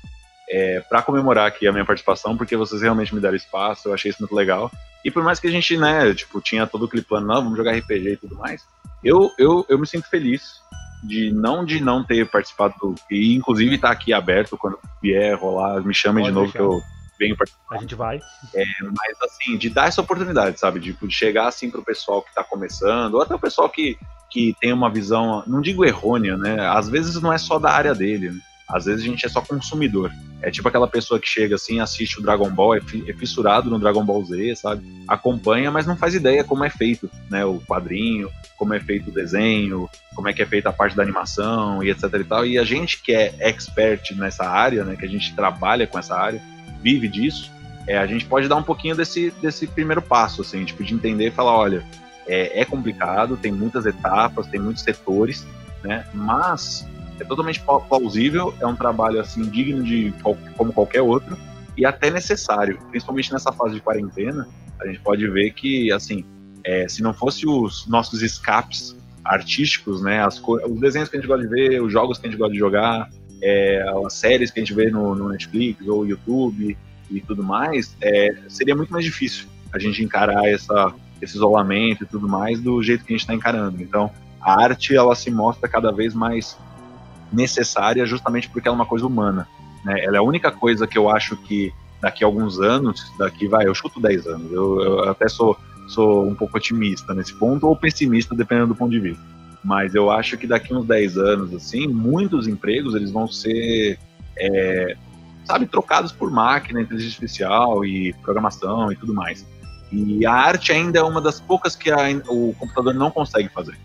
É, para comemorar aqui a minha participação, porque vocês realmente me deram espaço, eu achei isso muito legal. E por mais que a gente, né, tipo, tinha todo aquele plano, não, vamos jogar RPG e tudo mais, eu, eu, eu me sinto feliz de não de não ter participado do, e inclusive estar tá aqui aberto quando vier rolar, me chamem de novo deixar. que eu venho participar. A gente vai. É, mas assim, de dar essa oportunidade, sabe? De, de chegar assim pro pessoal que tá começando, ou até o pessoal que, que tem uma visão, não digo errônea, né? Às vezes não é só da área dele, né? Às vezes a gente é só consumidor. É tipo aquela pessoa que chega assim, assiste o Dragon Ball, é, é fissurado no Dragon Ball Z, sabe? Acompanha, mas não faz ideia como é feito, né? O quadrinho, como é feito o desenho, como é que é feita a parte da animação e etc e tal. E a gente que é expert nessa área, né? Que a gente trabalha com essa área, vive disso, é, a gente pode dar um pouquinho desse, desse primeiro passo, assim, tipo, de entender e falar, olha, é, é complicado, tem muitas etapas, tem muitos setores, né? Mas é totalmente plausível, é um trabalho assim digno de como qualquer outro e até necessário, principalmente nessa fase de quarentena. A gente pode ver que assim, é, se não fosse os nossos escapes artísticos, né, as os desenhos que a gente gosta de ver, os jogos que a gente gosta de jogar, é, as séries que a gente vê no, no Netflix ou YouTube e tudo mais, é, seria muito mais difícil a gente encarar essa, esse isolamento e tudo mais do jeito que a gente está encarando. Então, a arte ela se mostra cada vez mais necessária justamente porque ela é uma coisa humana. Né? Ela é a única coisa que eu acho que daqui a alguns anos, daqui vai, eu chuto 10 anos, eu, eu até sou, sou um pouco otimista nesse ponto, ou pessimista, dependendo do ponto de vista mas eu acho que daqui uns 10 anos, assim, muitos empregos eles vão ser, é, sabe, trocados por máquina, inteligência artificial e programação e tudo mais. E a arte ainda é uma das poucas que a, o computador não consegue fazer.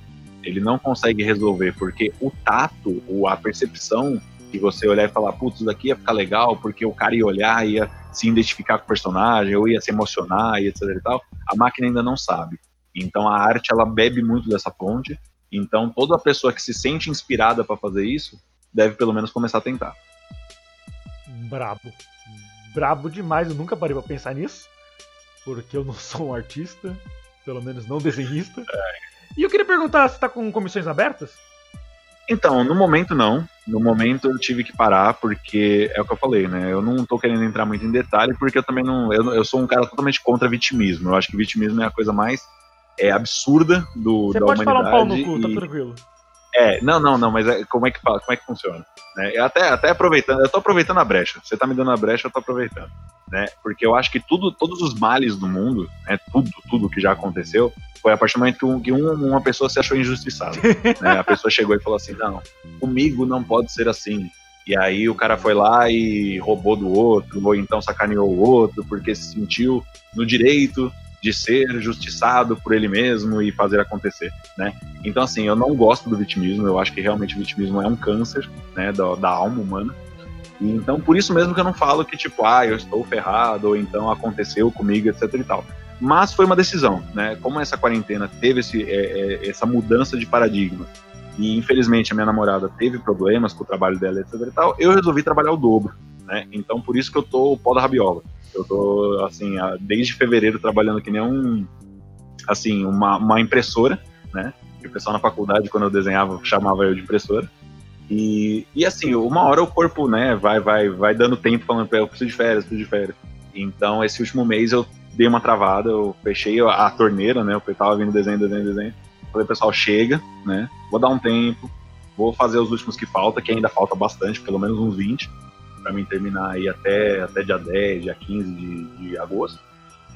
Ele não consegue resolver, porque o tato, ou a percepção de você olhar e falar, putz, isso daqui ia ficar legal, porque o cara ia olhar, ia se identificar com o personagem, ou ia se emocionar, e etc e tal, a máquina ainda não sabe. Então a arte, ela bebe muito dessa fonte, então, toda pessoa que se sente inspirada para fazer isso deve pelo menos começar a tentar. Brabo. Brabo demais, eu nunca parei pra pensar nisso. Porque eu não sou um artista, pelo menos não desenhista. É. E eu queria perguntar se tá com comissões abertas? Então, no momento não. No momento eu tive que parar, porque é o que eu falei, né? Eu não tô querendo entrar muito em detalhe, porque eu também não. Eu, eu sou um cara totalmente contra vitimismo. Eu acho que vitimismo é a coisa mais é, absurda do, Você da pode humanidade. falar um pau no cu, tá tranquilo. É, não, não, não, mas é, como é que fala, como é que funciona? Né? Até, até aproveitando, eu tô aproveitando a brecha. Você tá me dando a brecha, eu tô aproveitando. Né? Porque eu acho que tudo, todos os males do mundo, né, tudo, tudo que já aconteceu, foi a partir do momento que, um, um, uma pessoa se achou injustiçada. né? A pessoa chegou e falou assim: não, comigo não pode ser assim. E aí o cara foi lá e roubou do outro, ou então sacaneou o outro, porque se sentiu no direito de ser justiçado por ele mesmo e fazer acontecer, né? Então, assim, eu não gosto do vitimismo, eu acho que realmente o vitimismo é um câncer, né, da, da alma humana. E, então, por isso mesmo que eu não falo que, tipo, ah, eu estou ferrado, ou então aconteceu comigo, etc e tal. Mas foi uma decisão, né? Como essa quarentena teve esse, é, é, essa mudança de paradigma, e infelizmente a minha namorada teve problemas com o trabalho dela, etc e tal, eu resolvi trabalhar o dobro, né? Então, por isso que eu tô o pó da rabiola Eu tô, assim, desde fevereiro trabalhando que nem um, assim, uma, uma impressora, né? O pessoal na faculdade, quando eu desenhava, chamava eu de impressora. E, e assim, uma hora o corpo, né, vai, vai, vai dando tempo falando, eu preciso de férias, preciso de férias. Então, esse último mês eu dei uma travada, eu fechei a, torneira, né, eu tava vindo desenho, desenho, desenho. Falei, pessoal, chega, né, vou dar um tempo, vou fazer os últimos que falta, que ainda falta bastante, pelo menos uns 20, para mim terminar aí até, até dia 10, dia 15 de, de agosto.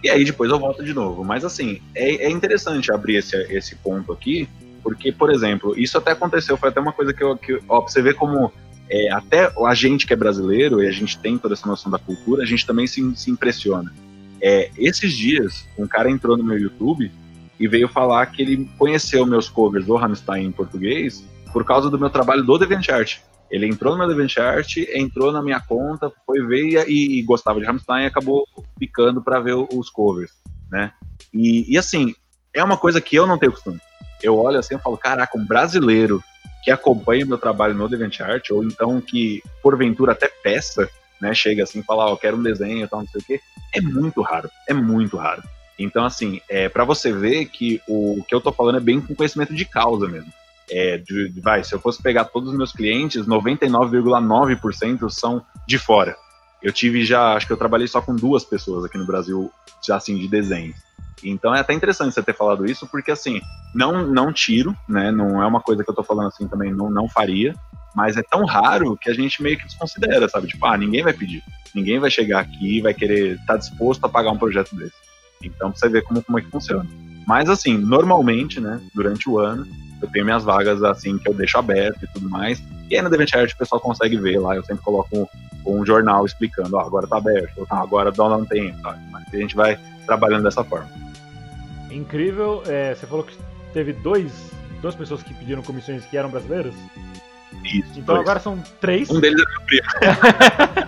E aí depois eu volto de novo. Mas assim, é, é interessante abrir esse, esse ponto aqui, porque, por exemplo, isso até aconteceu, foi até uma coisa que, eu, que ó, pra você ver como é, até a gente que é brasileiro e a gente tem toda essa noção da cultura, a gente também se, se impressiona. É, esses dias, um cara entrou no meu YouTube e veio falar que ele conheceu meus covers do Rammstein em português por causa do meu trabalho do DeviantArt. Ele entrou no meu DeviantArt, entrou na minha conta, foi ver e, e gostava de Rammstein e acabou ficando para ver os covers, né? E, e assim, é uma coisa que eu não tenho costume eu olho assim e falo, caraca, um brasileiro que acompanha meu trabalho no DeviantArt, ou então que, porventura, até peça, né, chega assim e fala, ó, oh, quero um desenho, tal, não sei o quê, é muito raro, é muito raro. Então, assim, é para você ver que o, que eu tô falando é bem com conhecimento de causa mesmo. É, de, de, vai, se eu fosse pegar todos os meus clientes, 99,9% são de fora. Eu tive já, acho que eu trabalhei só com duas pessoas aqui no Brasil, já assim, de desenho. Então é até interessante você ter falado isso, porque assim, não, não tiro, né? Não é uma coisa que eu tô falando assim também, não, não faria, mas é tão raro que a gente meio que desconsidera, sabe? Tipo, ah, ninguém vai pedir. Ninguém vai chegar aqui e vai querer estar tá disposto a pagar um projeto desse. Então, pra você ver como, como é que funciona. Mas, assim, normalmente, né, durante o ano, eu tenho minhas vagas, assim, que eu deixo aberto e tudo mais. E aí no DeviantArt o pessoal consegue ver lá. Eu sempre coloco um, um jornal explicando, ó, oh, agora tá aberto, ou, tá, agora um tempo, tá? Mas a gente vai trabalhando dessa forma incrível. É, você falou que teve dois, duas pessoas que pediram comissões que eram brasileiras? Isso. Então dois. agora são três. Um deles é meu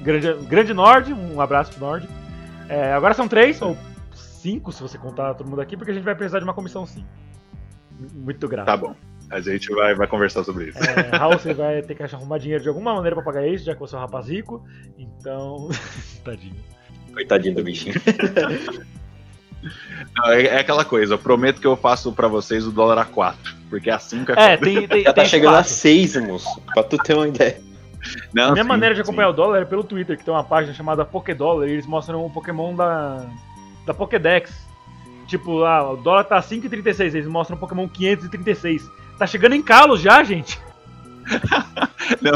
grande, grande Nord, um abraço pro Nord. É, agora são três, ou cinco, se você contar todo mundo aqui, porque a gente vai precisar de uma comissão sim. Muito grato. Tá bom. A gente vai, vai conversar sobre isso. É, Raul, você vai ter que arrumar dinheiro de alguma maneira pra pagar isso, já que você é um rapaz rico. Então. Tadinho. Coitadinho do bichinho. Não, é, é, aquela coisa, eu prometo que eu faço pra vocês o dólar a 4, porque a 5 é. É, tem, tem, Já tá tem chegando 4. a 6, moço, pra tu ter uma ideia. Não, a minha sim, maneira de acompanhar sim. o dólar é pelo Twitter, que tem uma página chamada Pokédollar, e eles mostram um Pokémon da, da Pokédex. Tipo, lá, o dólar tá 5,36, eles mostram um Pokémon 536. Tá chegando em calos já, gente. Não,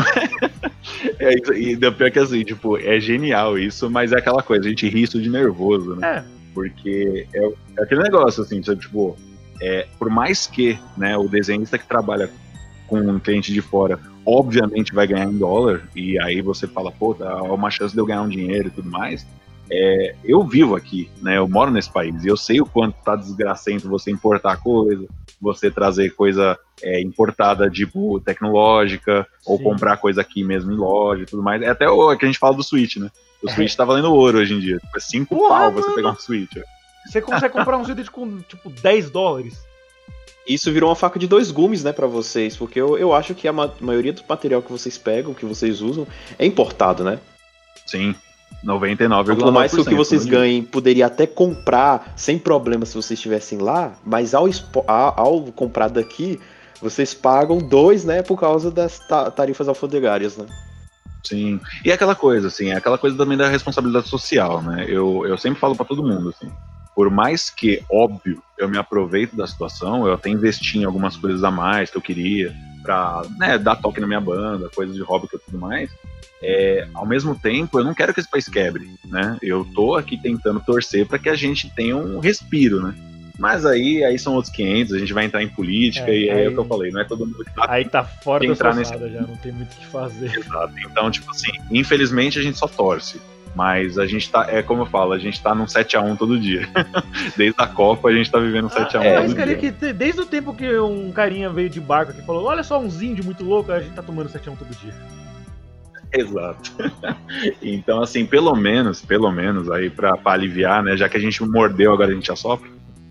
é e pior que assim, tipo, é genial isso, mas é aquela coisa, a gente ri isso de nervoso, né? É. Porque é, é aquele negócio, assim, tipo, é, por mais que né, o desenhista que trabalha com um cliente de fora, obviamente vai ganhar em dólar, e aí você fala, pô, dá uma chance de eu ganhar um dinheiro e tudo mais. É, eu vivo aqui, né? Eu moro nesse país e eu sei o quanto tá desgracento você importar coisa, você trazer coisa é, importada, tipo, tecnológica, Sim. ou comprar coisa aqui mesmo em loja e tudo mais. É até o que a gente fala do Switch, né? O Switch tá valendo ouro hoje em dia. Tipo, é 5 pau você pegar um Switch. Você consegue comprar um Switch com, tipo, 10 dólares. Isso virou uma faca de dois gumes, né, para vocês, porque eu, eu acho que a ma maioria do material que vocês pegam, que vocês usam, é importado, né? Sim. 99,9%. Por mais que o que vocês ganhem poderia até comprar sem problema se vocês estivessem lá, mas ao, ao comprar daqui, vocês pagam dois, né, por causa das tarifas alfandegárias, né? Sim. E é aquela coisa, assim, é aquela coisa também da responsabilidade social, né? Eu, eu sempre falo para todo mundo, assim, por mais que, óbvio, eu me aproveito da situação, eu até investi em algumas coisas a mais que eu queria, pra né, dar toque na minha banda, coisas de hobby e tudo mais, é, ao mesmo tempo, eu não quero que esse país quebre, né? Eu tô aqui tentando torcer para que a gente tenha um respiro, né? Mas aí, aí são outros 500, a gente vai entrar em política é, e aí, é o que eu falei, não é todo mundo que tá Aí tá fora da entrar nesse... já, não tem muito o que fazer. Exato. Então, tipo assim, infelizmente a gente só torce. Mas a gente tá, é como eu falo, a gente tá num 7x1 todo dia. desde a Copa a gente tá vivendo um 7x1 ah, é, todo dia. Que, desde o tempo que um carinha veio de barco aqui e falou, olha só uns índios muito louco, a gente tá tomando 7x1 todo dia. Exato. então, assim, pelo menos, pelo menos, aí pra, pra aliviar, né, já que a gente mordeu, agora a gente já sofre,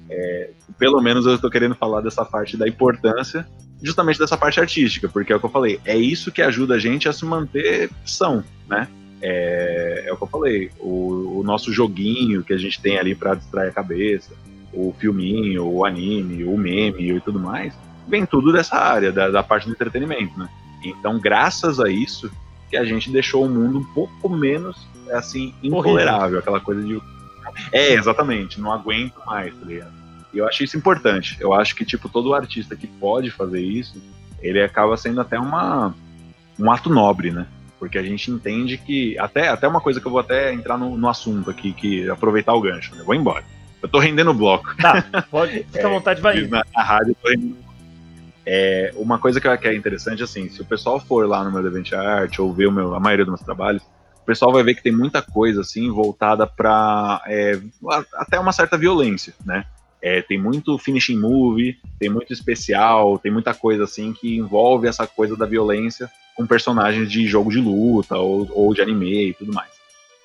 é, pelo menos eu estou querendo falar dessa parte da importância, justamente dessa parte artística, porque é o que eu falei, é isso que ajuda a gente a se manter são, né? É, é o que eu falei, o, o nosso joguinho que a gente tem ali para distrair a cabeça, o filminho, o anime, o meme e tudo mais, vem tudo dessa área, da, da parte do entretenimento, né? Então, graças a isso, que a gente deixou o mundo um pouco menos, assim, intolerável, aquela coisa de... É, exatamente, não aguento mais, tá ligado? E eu acho isso importante. Eu acho que, tipo, todo artista que pode fazer isso, ele acaba sendo até uma, um ato nobre, né? Porque a gente entende que. Até, até uma coisa que eu vou até entrar no, no assunto aqui, que aproveitar o gancho, né? Vou embora. Eu tô rendendo o bloco. Tá, pode, fica à vontade, vai. Na, na rádio eu tô rendendo é, uma coisa que, é interessante, assim, se o pessoal for lá no meu DeviantArt ou ver o meu, a maioria dos meus trabalhos, o pessoal vai ver que tem muita coisa, assim, voltada para é, até uma certa violência, né? É, tem muito finishing movie, tem muito especial, tem muita coisa assim que envolve essa coisa da violência com personagens de jogo de luta ou, ou de anime e tudo mais.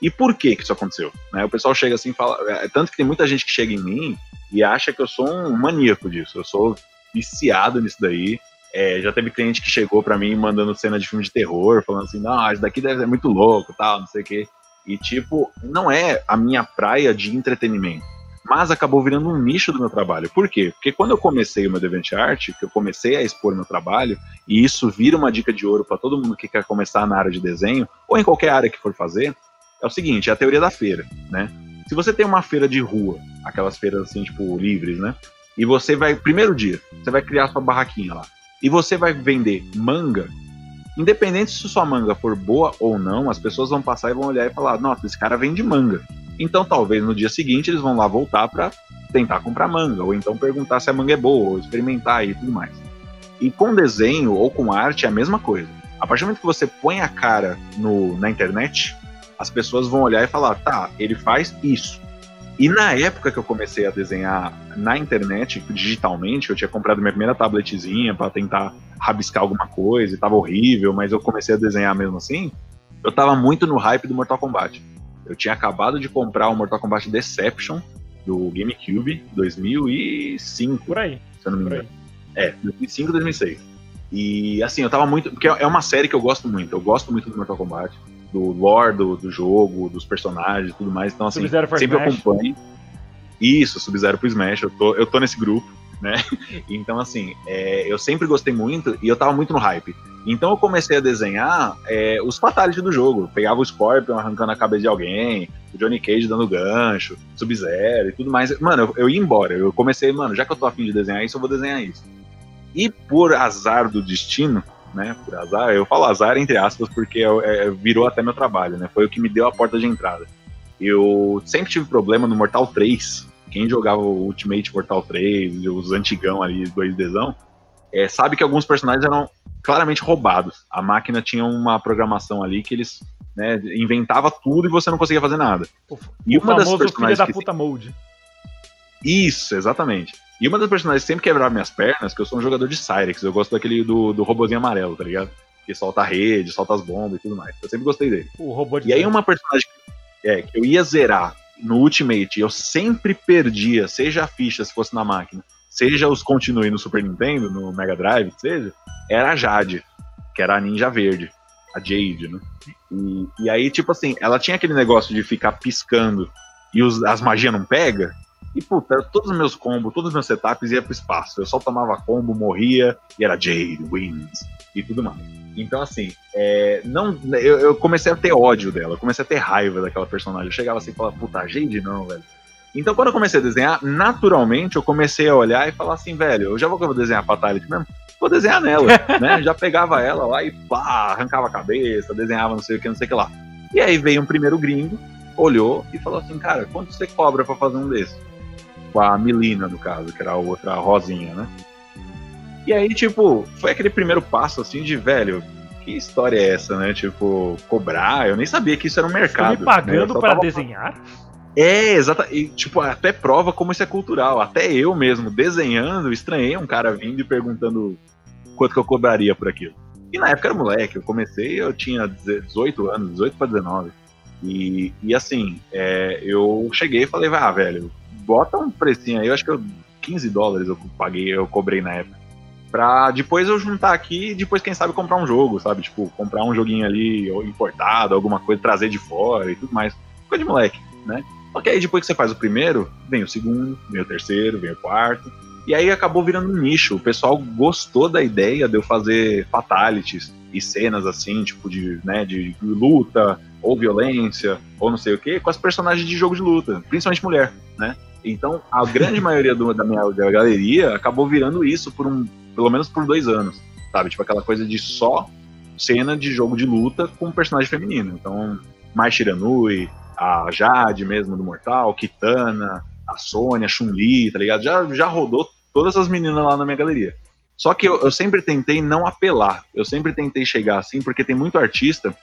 E por que que isso aconteceu? Né, o pessoal chega assim e fala. É, tanto que tem muita gente que chega em mim e acha que eu sou um maníaco disso. Eu sou viciado nisso daí. É, já teve cliente que chegou para mim mandando cena de filme de terror, falando assim: não, isso daqui deve ser muito louco, tal, não sei o quê. E, tipo, não é a minha praia de entretenimento mas acabou virando um nicho do meu trabalho. Por quê? Porque quando eu comecei o meu DeviantArt, que eu comecei a expor meu trabalho, e isso vira uma dica de ouro para todo mundo que quer começar na área de desenho, ou em qualquer área que for fazer, é o seguinte, é a teoria da feira, né? Se você tem uma feira de rua, aquelas feiras assim, tipo, livres, né? E você vai, primeiro dia, você vai criar sua barraquinha lá, e você vai vender manga, independente se sua manga for boa ou não, as pessoas vão passar e vão olhar e falar, nossa, esse cara vende manga. Então talvez no dia seguinte eles vão lá voltar para tentar comprar manga, ou então perguntar se a manga é boa, ou experimentar e tudo mais. E com desenho ou com arte é a mesma coisa. A partir do momento que você põe a cara no, na internet, as pessoas vão olhar e falar: tá, ele faz isso. E na época que eu comecei a desenhar na internet, digitalmente, eu tinha comprado minha primeira tabletzinha para tentar rabiscar alguma coisa, e tava horrível, mas eu comecei a desenhar mesmo assim. Eu tava muito no hype do Mortal Kombat. Eu tinha acabado de comprar o Mortal Kombat Deception do GameCube 2005. Por aí. Se eu não me engano. É, 2005, 2006. E assim, eu tava muito. Porque é uma série que eu gosto muito. Eu gosto muito do Mortal Kombat, do lore do, do jogo, dos personagens e tudo mais. Então, assim, sempre Smash. acompanho. Isso, Sub-Zero pro Smash. Eu tô, eu tô nesse grupo né? Então, assim, é, eu sempre gostei muito e eu tava muito no hype. Então eu comecei a desenhar é, os fatalities do jogo. Eu pegava o Scorpion arrancando a cabeça de alguém, o Johnny Cage dando gancho, Sub-Zero e tudo mais. Mano, eu, eu, ia embora. Eu comecei, mano, já que eu tô afim de desenhar isso, eu vou desenhar isso. E por azar do destino, né? Por azar, eu falo azar entre aspas, porque é, virou até meu trabalho, né? Foi o que me deu a porta de entrada. Eu sempre tive problema no Mortal 3, quem jogava o Ultimate Mortal 3, os antigão ali, 2Dzão, é, sabe que alguns personagens eram claramente roubados. A máquina tinha uma programação ali que eles né, inventava tudo e você não conseguia fazer nada. O, e o uma das personagens filha da puta mode. Isso, exatamente. E uma das personagens que sempre quebrava minhas pernas, que eu sou um jogador de Cyrex, eu gosto daquele do, do robozinho amarelo, tá ligado? Que solta a rede, solta as bombas e tudo mais. Eu sempre gostei dele. O robô de E aí uma personagem é, que eu ia zerar no Ultimate, eu sempre perdia, seja a ficha se fosse na máquina, seja os continue no Super Nintendo, no Mega Drive, seja, era a Jade, que era a ninja verde, a Jade, né? E, e aí, tipo assim, ela tinha aquele negócio de ficar piscando e os, as magias não pega, e puta, todos os meus combos, todos os meus setups iam pro espaço. Eu só tomava combo, morria, e era Jade, wins, e tudo mais. Então, assim, é, não, eu, eu, comecei a ter ódio dela, comecei a ter raiva daquela personagem. Eu chegava assim e falava, puta, Jade não, velho. Então, quando eu comecei a desenhar, naturalmente eu comecei a olhar e falar assim, velho, eu já vou, vou desenhar a Fatality mesmo, vou desenhar nela, né? Já pegava ela lá e pá, arrancava a cabeça, desenhava não sei o que, não sei o que lá. E aí veio um primeiro gringo, olhou e falou assim, cara, quanto você cobra para fazer um desses? Com a Melina, no caso, que era a outra rosinha, né? E aí, tipo, foi aquele primeiro passo assim de, velho, que história é essa, né? Tipo, cobrar, eu nem sabia que isso era um mercado. Você me pagando né? para tava... desenhar? É, exato. E, tipo, até prova como isso é cultural. Até eu mesmo, desenhando, estranhei um cara vindo e perguntando quanto que eu cobraria por aquilo. E na época era moleque, eu comecei, eu tinha 18 anos, 18 para 19. E, e assim, é, eu cheguei e falei, ah, velho, bota um precinho aí, eu acho que eu, 15 dólares eu paguei, eu cobrei na época. Pra depois eu juntar aqui e depois, quem sabe, comprar um jogo, sabe? Tipo, comprar um joguinho ali importado, alguma coisa, trazer de fora e tudo mais. Coisa de moleque, né? Só que aí depois que você faz o primeiro, vem o segundo, vem o terceiro, vem o quarto. E aí acabou virando um nicho. O pessoal gostou da ideia de eu fazer fatalities e cenas assim, tipo de, né, de luta, ou violência, ou não sei o que, com as personagens de jogo de luta, principalmente mulher, né? Então, a grande maioria do, da minha da galeria acabou virando isso por um, pelo menos por dois anos, sabe? Tipo aquela coisa de só cena de jogo de luta com personagem feminino. Então, Mai Shiranui, a Jade mesmo do Mortal, Kitana, a Sônia, Chun-Li, tá ligado? Já, já rodou todas as meninas lá na minha galeria. Só que eu, eu sempre tentei não apelar, eu sempre tentei chegar assim, porque tem muito artista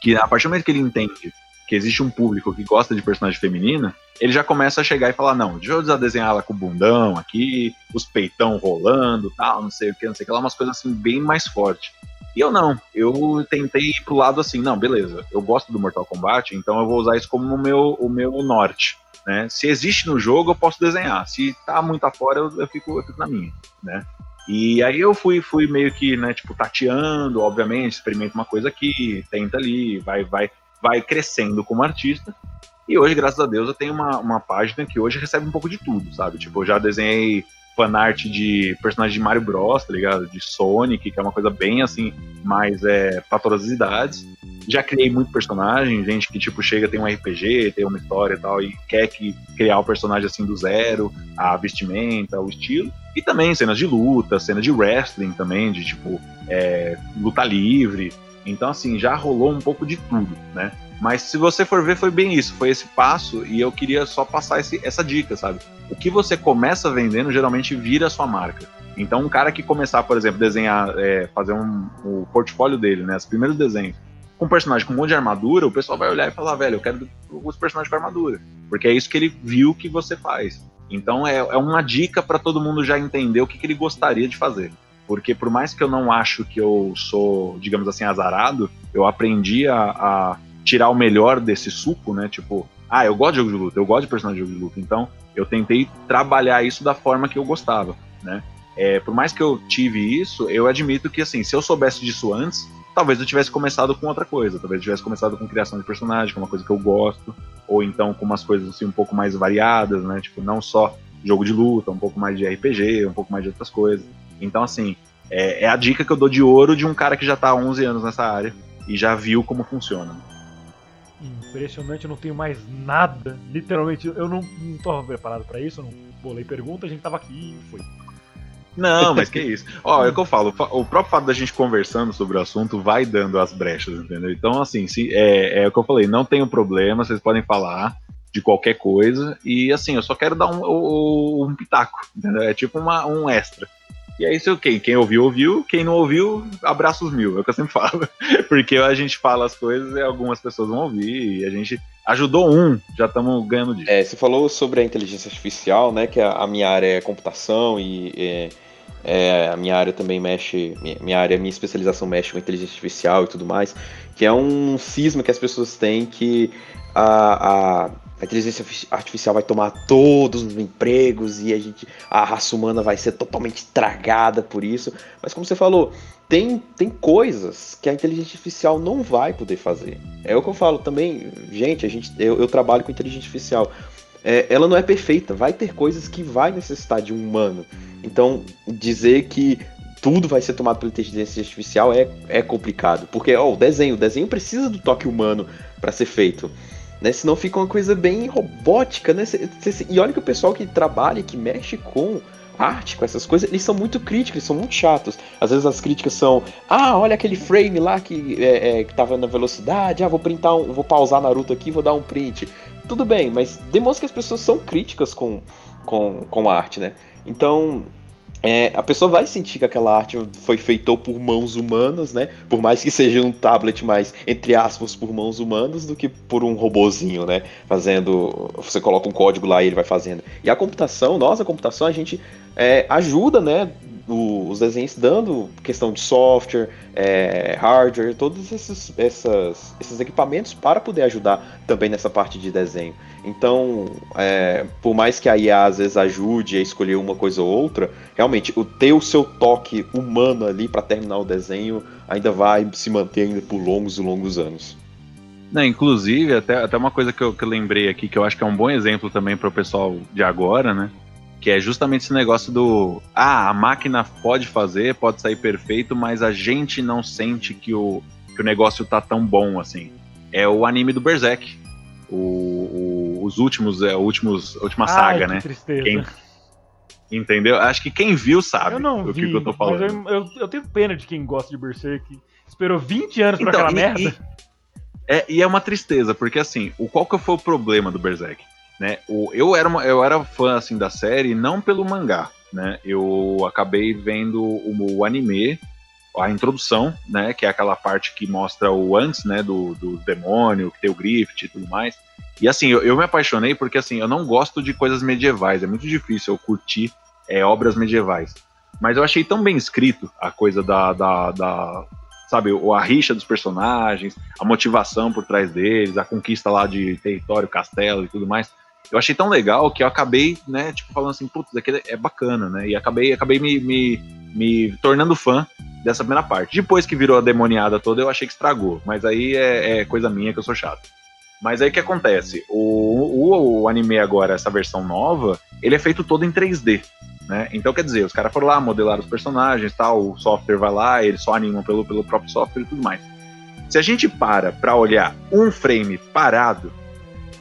que a partir do momento que ele entende que existe um público que gosta de personagem feminina, ele já começa a chegar e falar, não, deixa eu desenhar ela com o bundão aqui, os peitão rolando, tal, não sei o que, não sei o que lá, umas coisas assim bem mais fortes. E eu não, eu tentei ir pro lado assim, não, beleza, eu gosto do Mortal Kombat, então eu vou usar isso como o meu, o meu norte, né? Se existe no jogo, eu posso desenhar, se tá muito afora, eu, eu, fico, eu fico na minha, né? E aí eu fui, fui meio que, né, tipo, tateando, obviamente, experimenta uma coisa aqui, tenta ali, vai, vai, vai crescendo como artista. E hoje, graças a Deus, eu tenho uma, uma página que hoje recebe um pouco de tudo, sabe? Tipo, eu já desenhei fanart de personagens de Mario Bros, tá ligado? De Sonic, que é uma coisa bem assim, mais é, pra todas as idades. Já criei muito personagem, gente que tipo chega, tem um RPG, tem uma história e tal, e quer que criar o personagem assim do zero, a vestimenta, o estilo. E também cenas de luta, cenas de wrestling também, de tipo, é, luta livre. Então, assim, já rolou um pouco de tudo, né? Mas se você for ver, foi bem isso, foi esse passo, e eu queria só passar esse, essa dica, sabe? O que você começa vendendo geralmente vira a sua marca. Então, um cara que começar, por exemplo, desenhar, é, fazer um, o portfólio dele, né? Os primeiros desenhos, com um personagem com um monte de armadura, o pessoal vai olhar e falar, velho, eu quero os personagens com armadura. Porque é isso que ele viu que você faz. Então, é, é uma dica para todo mundo já entender o que, que ele gostaria de fazer porque por mais que eu não acho que eu sou, digamos assim, azarado, eu aprendi a, a, tirar o melhor desse suco, né? Tipo, ah, eu gosto de jogo de luta, eu gosto de personagem de jogo de luta, então eu tentei trabalhar isso da forma que eu gostava, né? É, por mais que eu tive isso, eu admito que, assim, se eu soubesse disso antes, talvez eu tivesse começado com outra coisa, talvez eu tivesse começado com criação de personagem, com uma coisa que eu gosto, ou então com umas coisas, assim, um pouco mais variadas, né? Tipo, não só jogo de luta, um pouco mais de RPG, um pouco mais de outras coisas. Então, assim, é, é, a dica que eu dou de ouro de um cara que já tá há 11 anos nessa área e já viu como funciona. Impressionante, eu não tenho mais nada. Literalmente, eu não, não tô preparado para isso, eu não bolei pergunta, a gente tava aqui e foi. Não, mas que isso. Ó, é o que eu falo, o próprio fato da gente conversando sobre o assunto vai dando as brechas, entendeu? Então, assim, se, é, é o que eu falei, não tenho problema, vocês podem falar de qualquer coisa, e assim, eu só quero dar um, um, um pitaco, entendeu? É tipo uma, um extra. E é isso, quem, quem ouviu, ouviu. Quem não ouviu, abraços mil, é o que eu sempre falo. Porque a gente fala as coisas e algumas pessoas vão ouvir. E a gente ajudou um, já estamos ganhando disso. É, você falou sobre a inteligência artificial, né? Que a, a minha área é computação e. É, é, a minha área também mexe, minha, minha área, minha especialização mexe com inteligência artificial e tudo mais, que é um cisma que as pessoas têm que a, a a inteligência artificial vai tomar todos os empregos e a gente a raça humana vai ser totalmente estragada por isso. Mas como você falou, tem, tem coisas que a inteligência artificial não vai poder fazer. É o que eu falo também, gente, a gente eu, eu trabalho com inteligência artificial. É, ela não é perfeita, vai ter coisas que vai necessitar de um humano. Então, dizer que tudo vai ser tomado pela inteligência artificial é, é complicado. Porque, ó, o desenho, o desenho precisa do toque humano para ser feito né? Senão fica uma coisa bem robótica, né? E olha que o pessoal que trabalha, que mexe com arte, com essas coisas, eles são muito críticos, eles são muito chatos. Às vezes as críticas são, ah, olha aquele frame lá que, é, é, que tava na velocidade, ah, vou printar um, vou pausar Naruto aqui, vou dar um print. Tudo bem, mas demonstra que as pessoas são críticas com, com, com a arte, né? Então, é, a pessoa vai sentir que aquela arte foi feita por mãos humanas, né? Por mais que seja um tablet mais, entre aspas, por mãos humanas, do que por um robozinho, né? Fazendo. Você coloca um código lá e ele vai fazendo. E a computação, nós, a computação, a gente é, ajuda, né? O, os desenhos dando questão de software, é, hardware, todos esses, essas, esses equipamentos para poder ajudar também nessa parte de desenho. Então, é, por mais que a IA às vezes ajude a escolher uma coisa ou outra, realmente o ter o seu toque humano ali para terminar o desenho ainda vai se manter ainda por longos e longos anos. Não, inclusive, até, até uma coisa que eu, que eu lembrei aqui, que eu acho que é um bom exemplo também para o pessoal de agora, né? Que é justamente esse negócio do. Ah, a máquina pode fazer, pode sair perfeito, mas a gente não sente que o, que o negócio tá tão bom assim. É o anime do Berserk. O, o, os últimos, é, últimos, a última Ai, saga, que né? tristeza. Quem- Entendeu? Acho que quem viu sabe o vi, que, eu tô falando. mas eu, eu, eu tenho pena de quem gosta de Berserk. Esperou 20 anos pra Então, aquela e- merda. e- É, e é uma tristeza, porque assim, o, qual que foi o problema do Berserk? Né? O, eu, era uma- eu era fã assim, da série não pelo mangá, né? Eu acabei vendo o, o anime, a introdução, né? Que é aquela parte que mostra o antes, né? Do, do demônio, que tem o Griffith e tudo mais. E assim, eu, eu me apaixonei porque assim, eu não gosto de coisas medievais, é muito difícil eu curtir é, obras medievais. Mas eu achei tão bem escrito a coisa da, da, da sabe, a rixa dos personagens, a motivação por trás deles, a conquista lá de território, castelo e tudo mais. Eu achei tão legal que eu acabei, né, tipo, falando assim, putz, isso aqui é bacana, né? E acabei, acabei me, me, me tornando fã dessa primeira parte. Depois que virou a demoniada toda, eu achei que estragou. Mas aí é, é coisa minha que eu sou chato. Mas aí o que acontece? O, o, o anime agora, essa versão nova, ele é feito todo em 3D. Né? Então, quer dizer, os caras foram lá, modelaram os personagens tal, o software vai lá, eles só animam pelo, pelo próprio software e tudo mais. Se a gente para pra olhar um frame parado,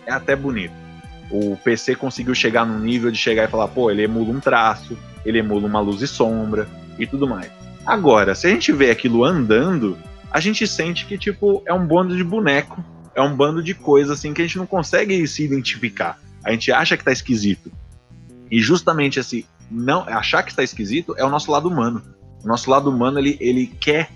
é até bonito. O PC conseguiu chegar num nível de chegar e falar, pô, ele emula um traço, ele emula uma luz e sombra e tudo mais. Agora, se a gente vê aquilo andando, a gente sente que, tipo, é um bando de boneco, é um bando de coisa assim que a gente não consegue se identificar. A gente acha que tá esquisito. E justamente esse não achar que está esquisito é o nosso lado humano. O nosso lado humano ele, ele quer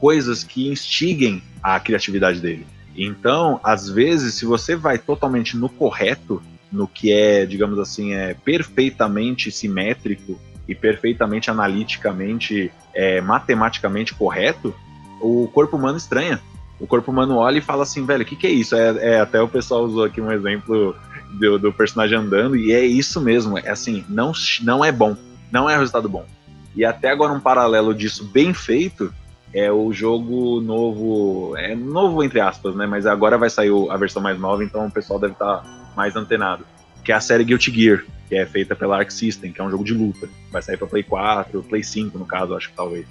coisas que instiguem a criatividade dele. Então, às vezes, se você vai totalmente no correto, no que é, digamos assim, é perfeitamente simétrico e perfeitamente analiticamente, é, matematicamente correto, o corpo humano estranha. O corpo humano olha e fala assim, velho, o que, que é isso? É, é, até o pessoal usou aqui um exemplo do, do personagem andando, e é isso mesmo. É assim, não, não é bom. Não é resultado bom. E até agora um paralelo disso bem feito é o jogo novo. É novo entre aspas, né? Mas agora vai sair a versão mais nova, então o pessoal deve estar mais antenado. Que é a série Guilty Gear, que é feita pela Arc System, que é um jogo de luta. Vai sair pra Play 4, Play 5 no caso, acho que talvez.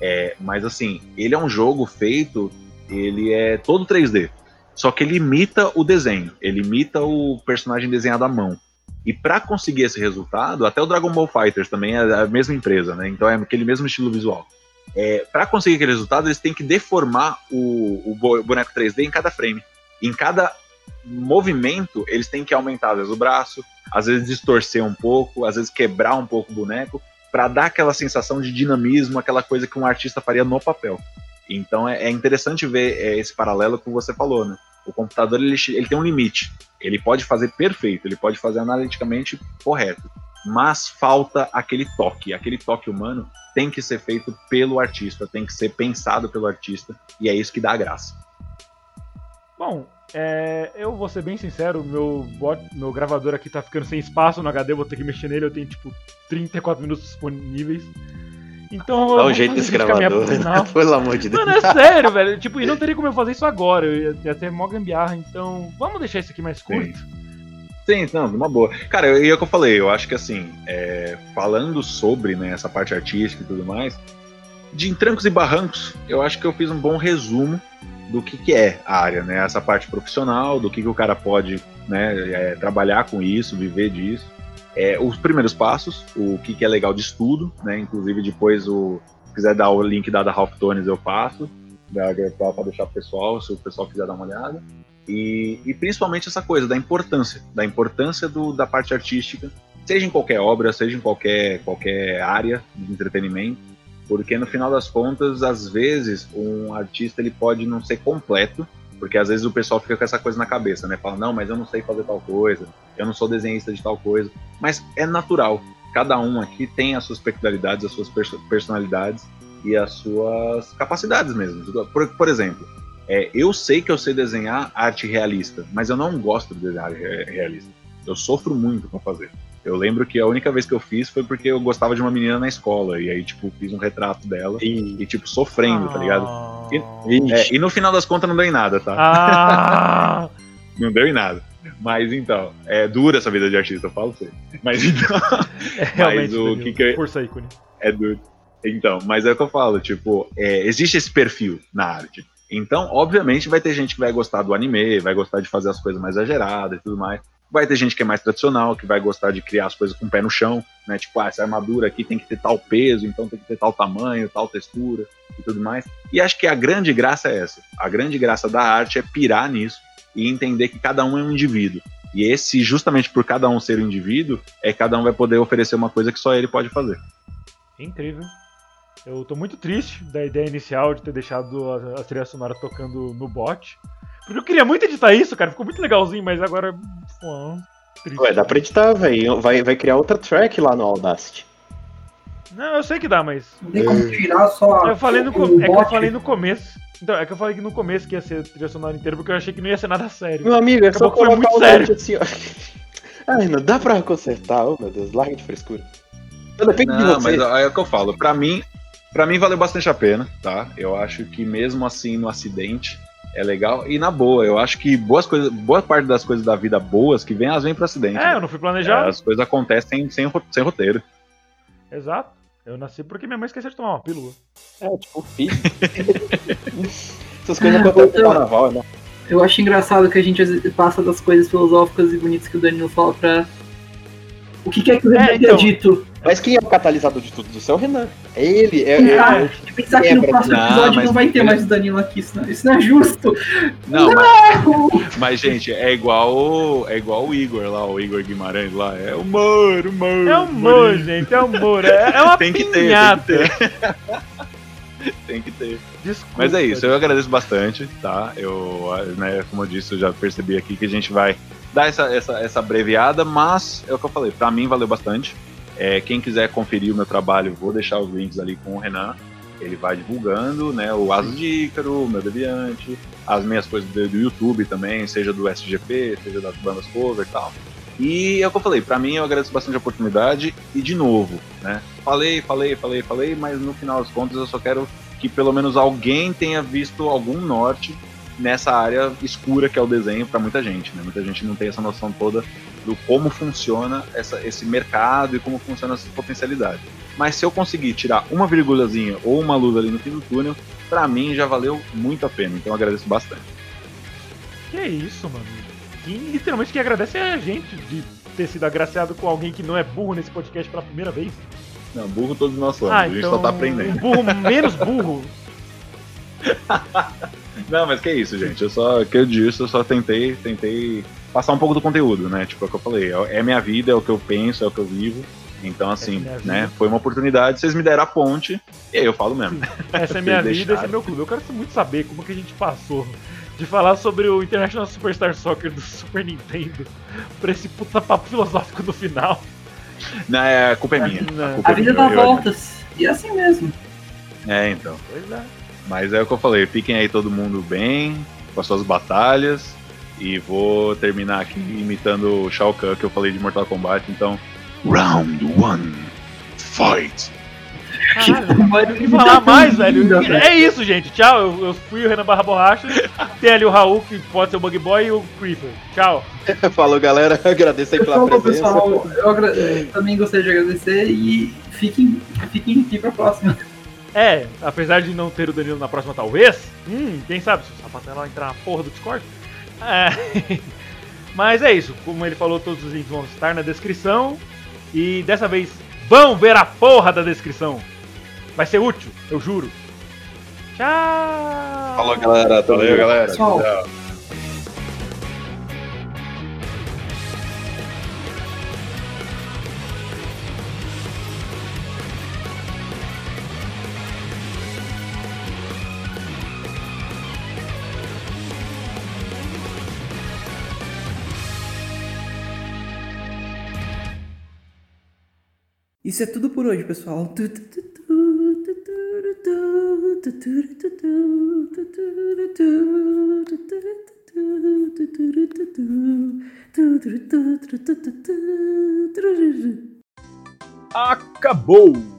É, mas assim, ele é um jogo feito, ele é todo 3D. Só que ele imita o desenho, ele imita o personagem desenhado à mão. E para conseguir esse resultado, até o Dragon Ball Fighters também é a mesma empresa, né? Então é aquele mesmo estilo visual. É, para conseguir aquele resultado, eles têm que deformar o, o bo- boneco 3D em cada frame. Em cada movimento, eles têm que aumentar às vezes o braço, às vezes distorcer um pouco, às vezes quebrar um pouco o boneco, para dar aquela sensação de dinamismo, aquela coisa que um artista faria no papel. Então é, é interessante ver é, esse paralelo que você falou, né? O computador ele, ele tem um limite. Ele pode fazer perfeito, ele pode fazer analiticamente correto, mas falta aquele toque. Aquele toque humano tem que ser feito pelo artista, tem que ser pensado pelo artista, e é isso que dá a graça. Bom, é, eu vou ser bem sincero, meu, bot, meu gravador aqui tá ficando sem espaço no HD, vou ter que mexer nele, eu tenho tipo 34 minutos disponíveis. Então Dá um jeito minha- gravador. Não, Pelo amor de Deus. Mano, é sério, velho. Tipo, e não teria como eu fazer isso agora. Eu ia, ia ter mó gambiarra, então. Vamos deixar isso aqui mais curto. Sim, não, uma boa. Cara, e é o que eu falei, eu acho que assim, é, falando sobre né, essa parte artística e tudo mais, de em trancos e barrancos, eu acho que eu fiz um bom resumo do que, que é a área, né? Essa parte profissional, do que, que o cara pode né, é, trabalhar com isso, viver disso. É, os primeiros passos, o que, que é legal de estudo, né? Inclusive depois o. Se quiser dar o link da da Ralph Tones, eu passo, para deixar pro pessoal, se o pessoal quiser dar uma olhada. E, e principalmente essa coisa da importância, da importância do, da parte artística, seja em qualquer obra, seja em qualquer, qualquer área de entretenimento, porque no final das contas, às vezes, um artista ele pode não ser completo, porque às vezes o pessoal fica com essa coisa na cabeça, né? Fala, não, mas eu não sei fazer tal coisa, eu não sou desenhista de tal coisa. Mas é natural. cada um aqui tem as suas peculiaridades, as suas perso- personalidades e as suas capacidades mesmo. Por, por exemplo, é, eu sei que eu sei desenhar arte realista, mas eu não gosto de desenhar re- realista. Eu sofro muito pra fazer. Eu lembro que a única vez que eu fiz foi porque eu gostava de uma menina na escola, e aí, tipo, fiz um retrato dela, E, e, tipo, sofrendo, tá ligado? Ah. É, e no final das contas não deu em nada, tá? Ah! Não deu em nada. Mas então, é dura essa vida de artista, eu falo pra você. Mas então, É, realmente, o que que eu- Força ícone. é duro. Então, mas é o que eu falo, tipo, é, existe esse perfil na arte. Então, obviamente, vai ter gente que vai gostar do anime, vai gostar de fazer as coisas mais exageradas e tudo mais. Vai ter gente que é mais tradicional, que vai gostar de criar as coisas com o pé no chão, né? Tipo, ah, essa armadura aqui tem que ter tal peso, então tem que ter tal tamanho, tal textura e tudo mais. E acho que a grande graça é essa. A grande graça da arte é pirar nisso e entender que cada um é um indivíduo. E esse, justamente por cada um ser um indivíduo, é que cada um vai poder oferecer uma coisa que só ele pode fazer. Incrível. Eu tô muito triste da ideia inicial de ter deixado a, a trilha sonora tocando no bot. Porque eu queria muito editar isso, cara. Ficou muito legalzinho, mas agora. Pô, triste. Ué, dá pra editar, velho. Vai, vai criar outra track lá no Audacity. Não, eu sei que dá, mas. Não tem como tirar só. Eu falei no, o co- é que eu falei no começo. Então, é que eu falei que no começo que ia ser trilha sonora inteira, porque eu achei que não ia ser nada sério. Meu amigo, é só Acabou que foi colocar muito o sério. assim, ó. Ai, não dá pra consertar, oh meu Deus, larga de frescura. Não, depende de Não, você. mas é o que eu falo. Pra mim, para mim valeu bastante a pena, tá? Eu acho que mesmo assim no acidente é legal e na boa. Eu acho que boas coisas, boa parte das coisas da vida boas que vem, elas vêm pro acidente. É, eu não fui planejado. As coisas acontecem sem, sem roteiro. Exato. Eu nasci porque minha mãe esqueceu de tomar uma pílula. É, tipo, filho. Essas coisas acontecem no carnaval, né? Eu acho engraçado que a gente passa das coisas filosóficas e bonitas que o Danilo fala pra. O que quer que o Renan É, então. dito? Mas quem é o catalisador de tudo isso é o Renan. É ele, é, é- Ah, pensar que é no próximo Não, episódio mas não vai ter ele- mais o Danilo aqui, isso não, isso não é justo. Não, mas, mas, gente, é igual o- é igual o Igor lá, o Igor Guimarães lá, é humor, humor. É humor, gente, é humor. É, é uma Tem que ter, pinhata. tem que ter. tem que ter. Desculpa. Mas é isso, eu agradeço bastante, tá? Eu, né, como eu disse, eu já percebi aqui que a gente vai dar essa, essa, essa abreviada, mas é o que eu falei, pra mim valeu bastante. É, quem quiser conferir o meu trabalho, vou deixar os links ali com o Renan. Ele vai divulgando, né? O Asas de Ícaro, o meu Deviante, as minhas coisas do, do YouTube também, seja do SGP, seja das bandas cover e tal. E é o que eu falei, pra mim eu agradeço bastante a oportunidade e de novo, né? Falei, falei, falei, falei, mas no final das contas eu só quero que pelo menos alguém tenha visto algum norte nessa área escura que é o desenho para muita gente, né? Muita gente não tem essa noção toda do como funciona essa, esse mercado e como funciona essa potencialidade. Mas se eu conseguir tirar uma virgulazinha ou uma luz ali no fim do túnel, para mim já valeu muito a pena. Então eu agradeço bastante. Que isso, mano. Quem literalmente que agradece é a gente de ter sido agraciado com alguém que não é burro nesse podcast pela primeira vez. Não, burro todos nós somos, ah, a gente então, só tá aprendendo. Um burro menos burro. Não, mas que isso, gente. Eu só, que eu disse, eu só tentei, tentei passar um pouco do conteúdo, né? Tipo, é o que eu falei, é minha vida, é o que eu penso, é o que eu vivo. Então, assim, Essa é né? Foi uma oportunidade, vocês me deram a ponte, e aí eu falo mesmo. Essa é minha vida, esse é meu clube. Eu quero muito saber como que a gente passou de falar sobre o International Superstar Soccer do Super Nintendo pra esse puta papo filosófico no final. Não, é, a culpa é minha. Não. culpa A é vida minha, dá eu- voltas. E é assim mesmo. É, então. Pois é. Mas é o que eu falei, fiquem aí todo mundo bem, com as suas batalhas. E vou terminar aqui imitando o Shao Kahn que eu falei de Mortal Kombat. Então, Round 1, Fight! Caralho, tem que falar mais, velho. É isso, gente. Tchau. Eu, eu fui o Renan Barra Borracha. Tem ali o Raul, que pode ser o Bug Boy, e o Creeper. Tchau. Falou, galera. Agradeço aí pela Falou, presença. pessoal. Eu agra- eu também gostaria de agradecer e fiquem, fiquem aqui pra próxima. É, apesar de não ter o Danilo na próxima, talvez. Hum, quem sabe se o Sapatela entrar na porra do Discord. É. Mas é isso. Como ele falou, todos os links vão estar na descrição. E dessa vez, vão ver a porra da descrição. Vai ser útil, eu juro. Tchau! Falou, galera. Valeu, galera. Pessoal. Tchau. Isso é tudo por hoje, pessoal. Acabou!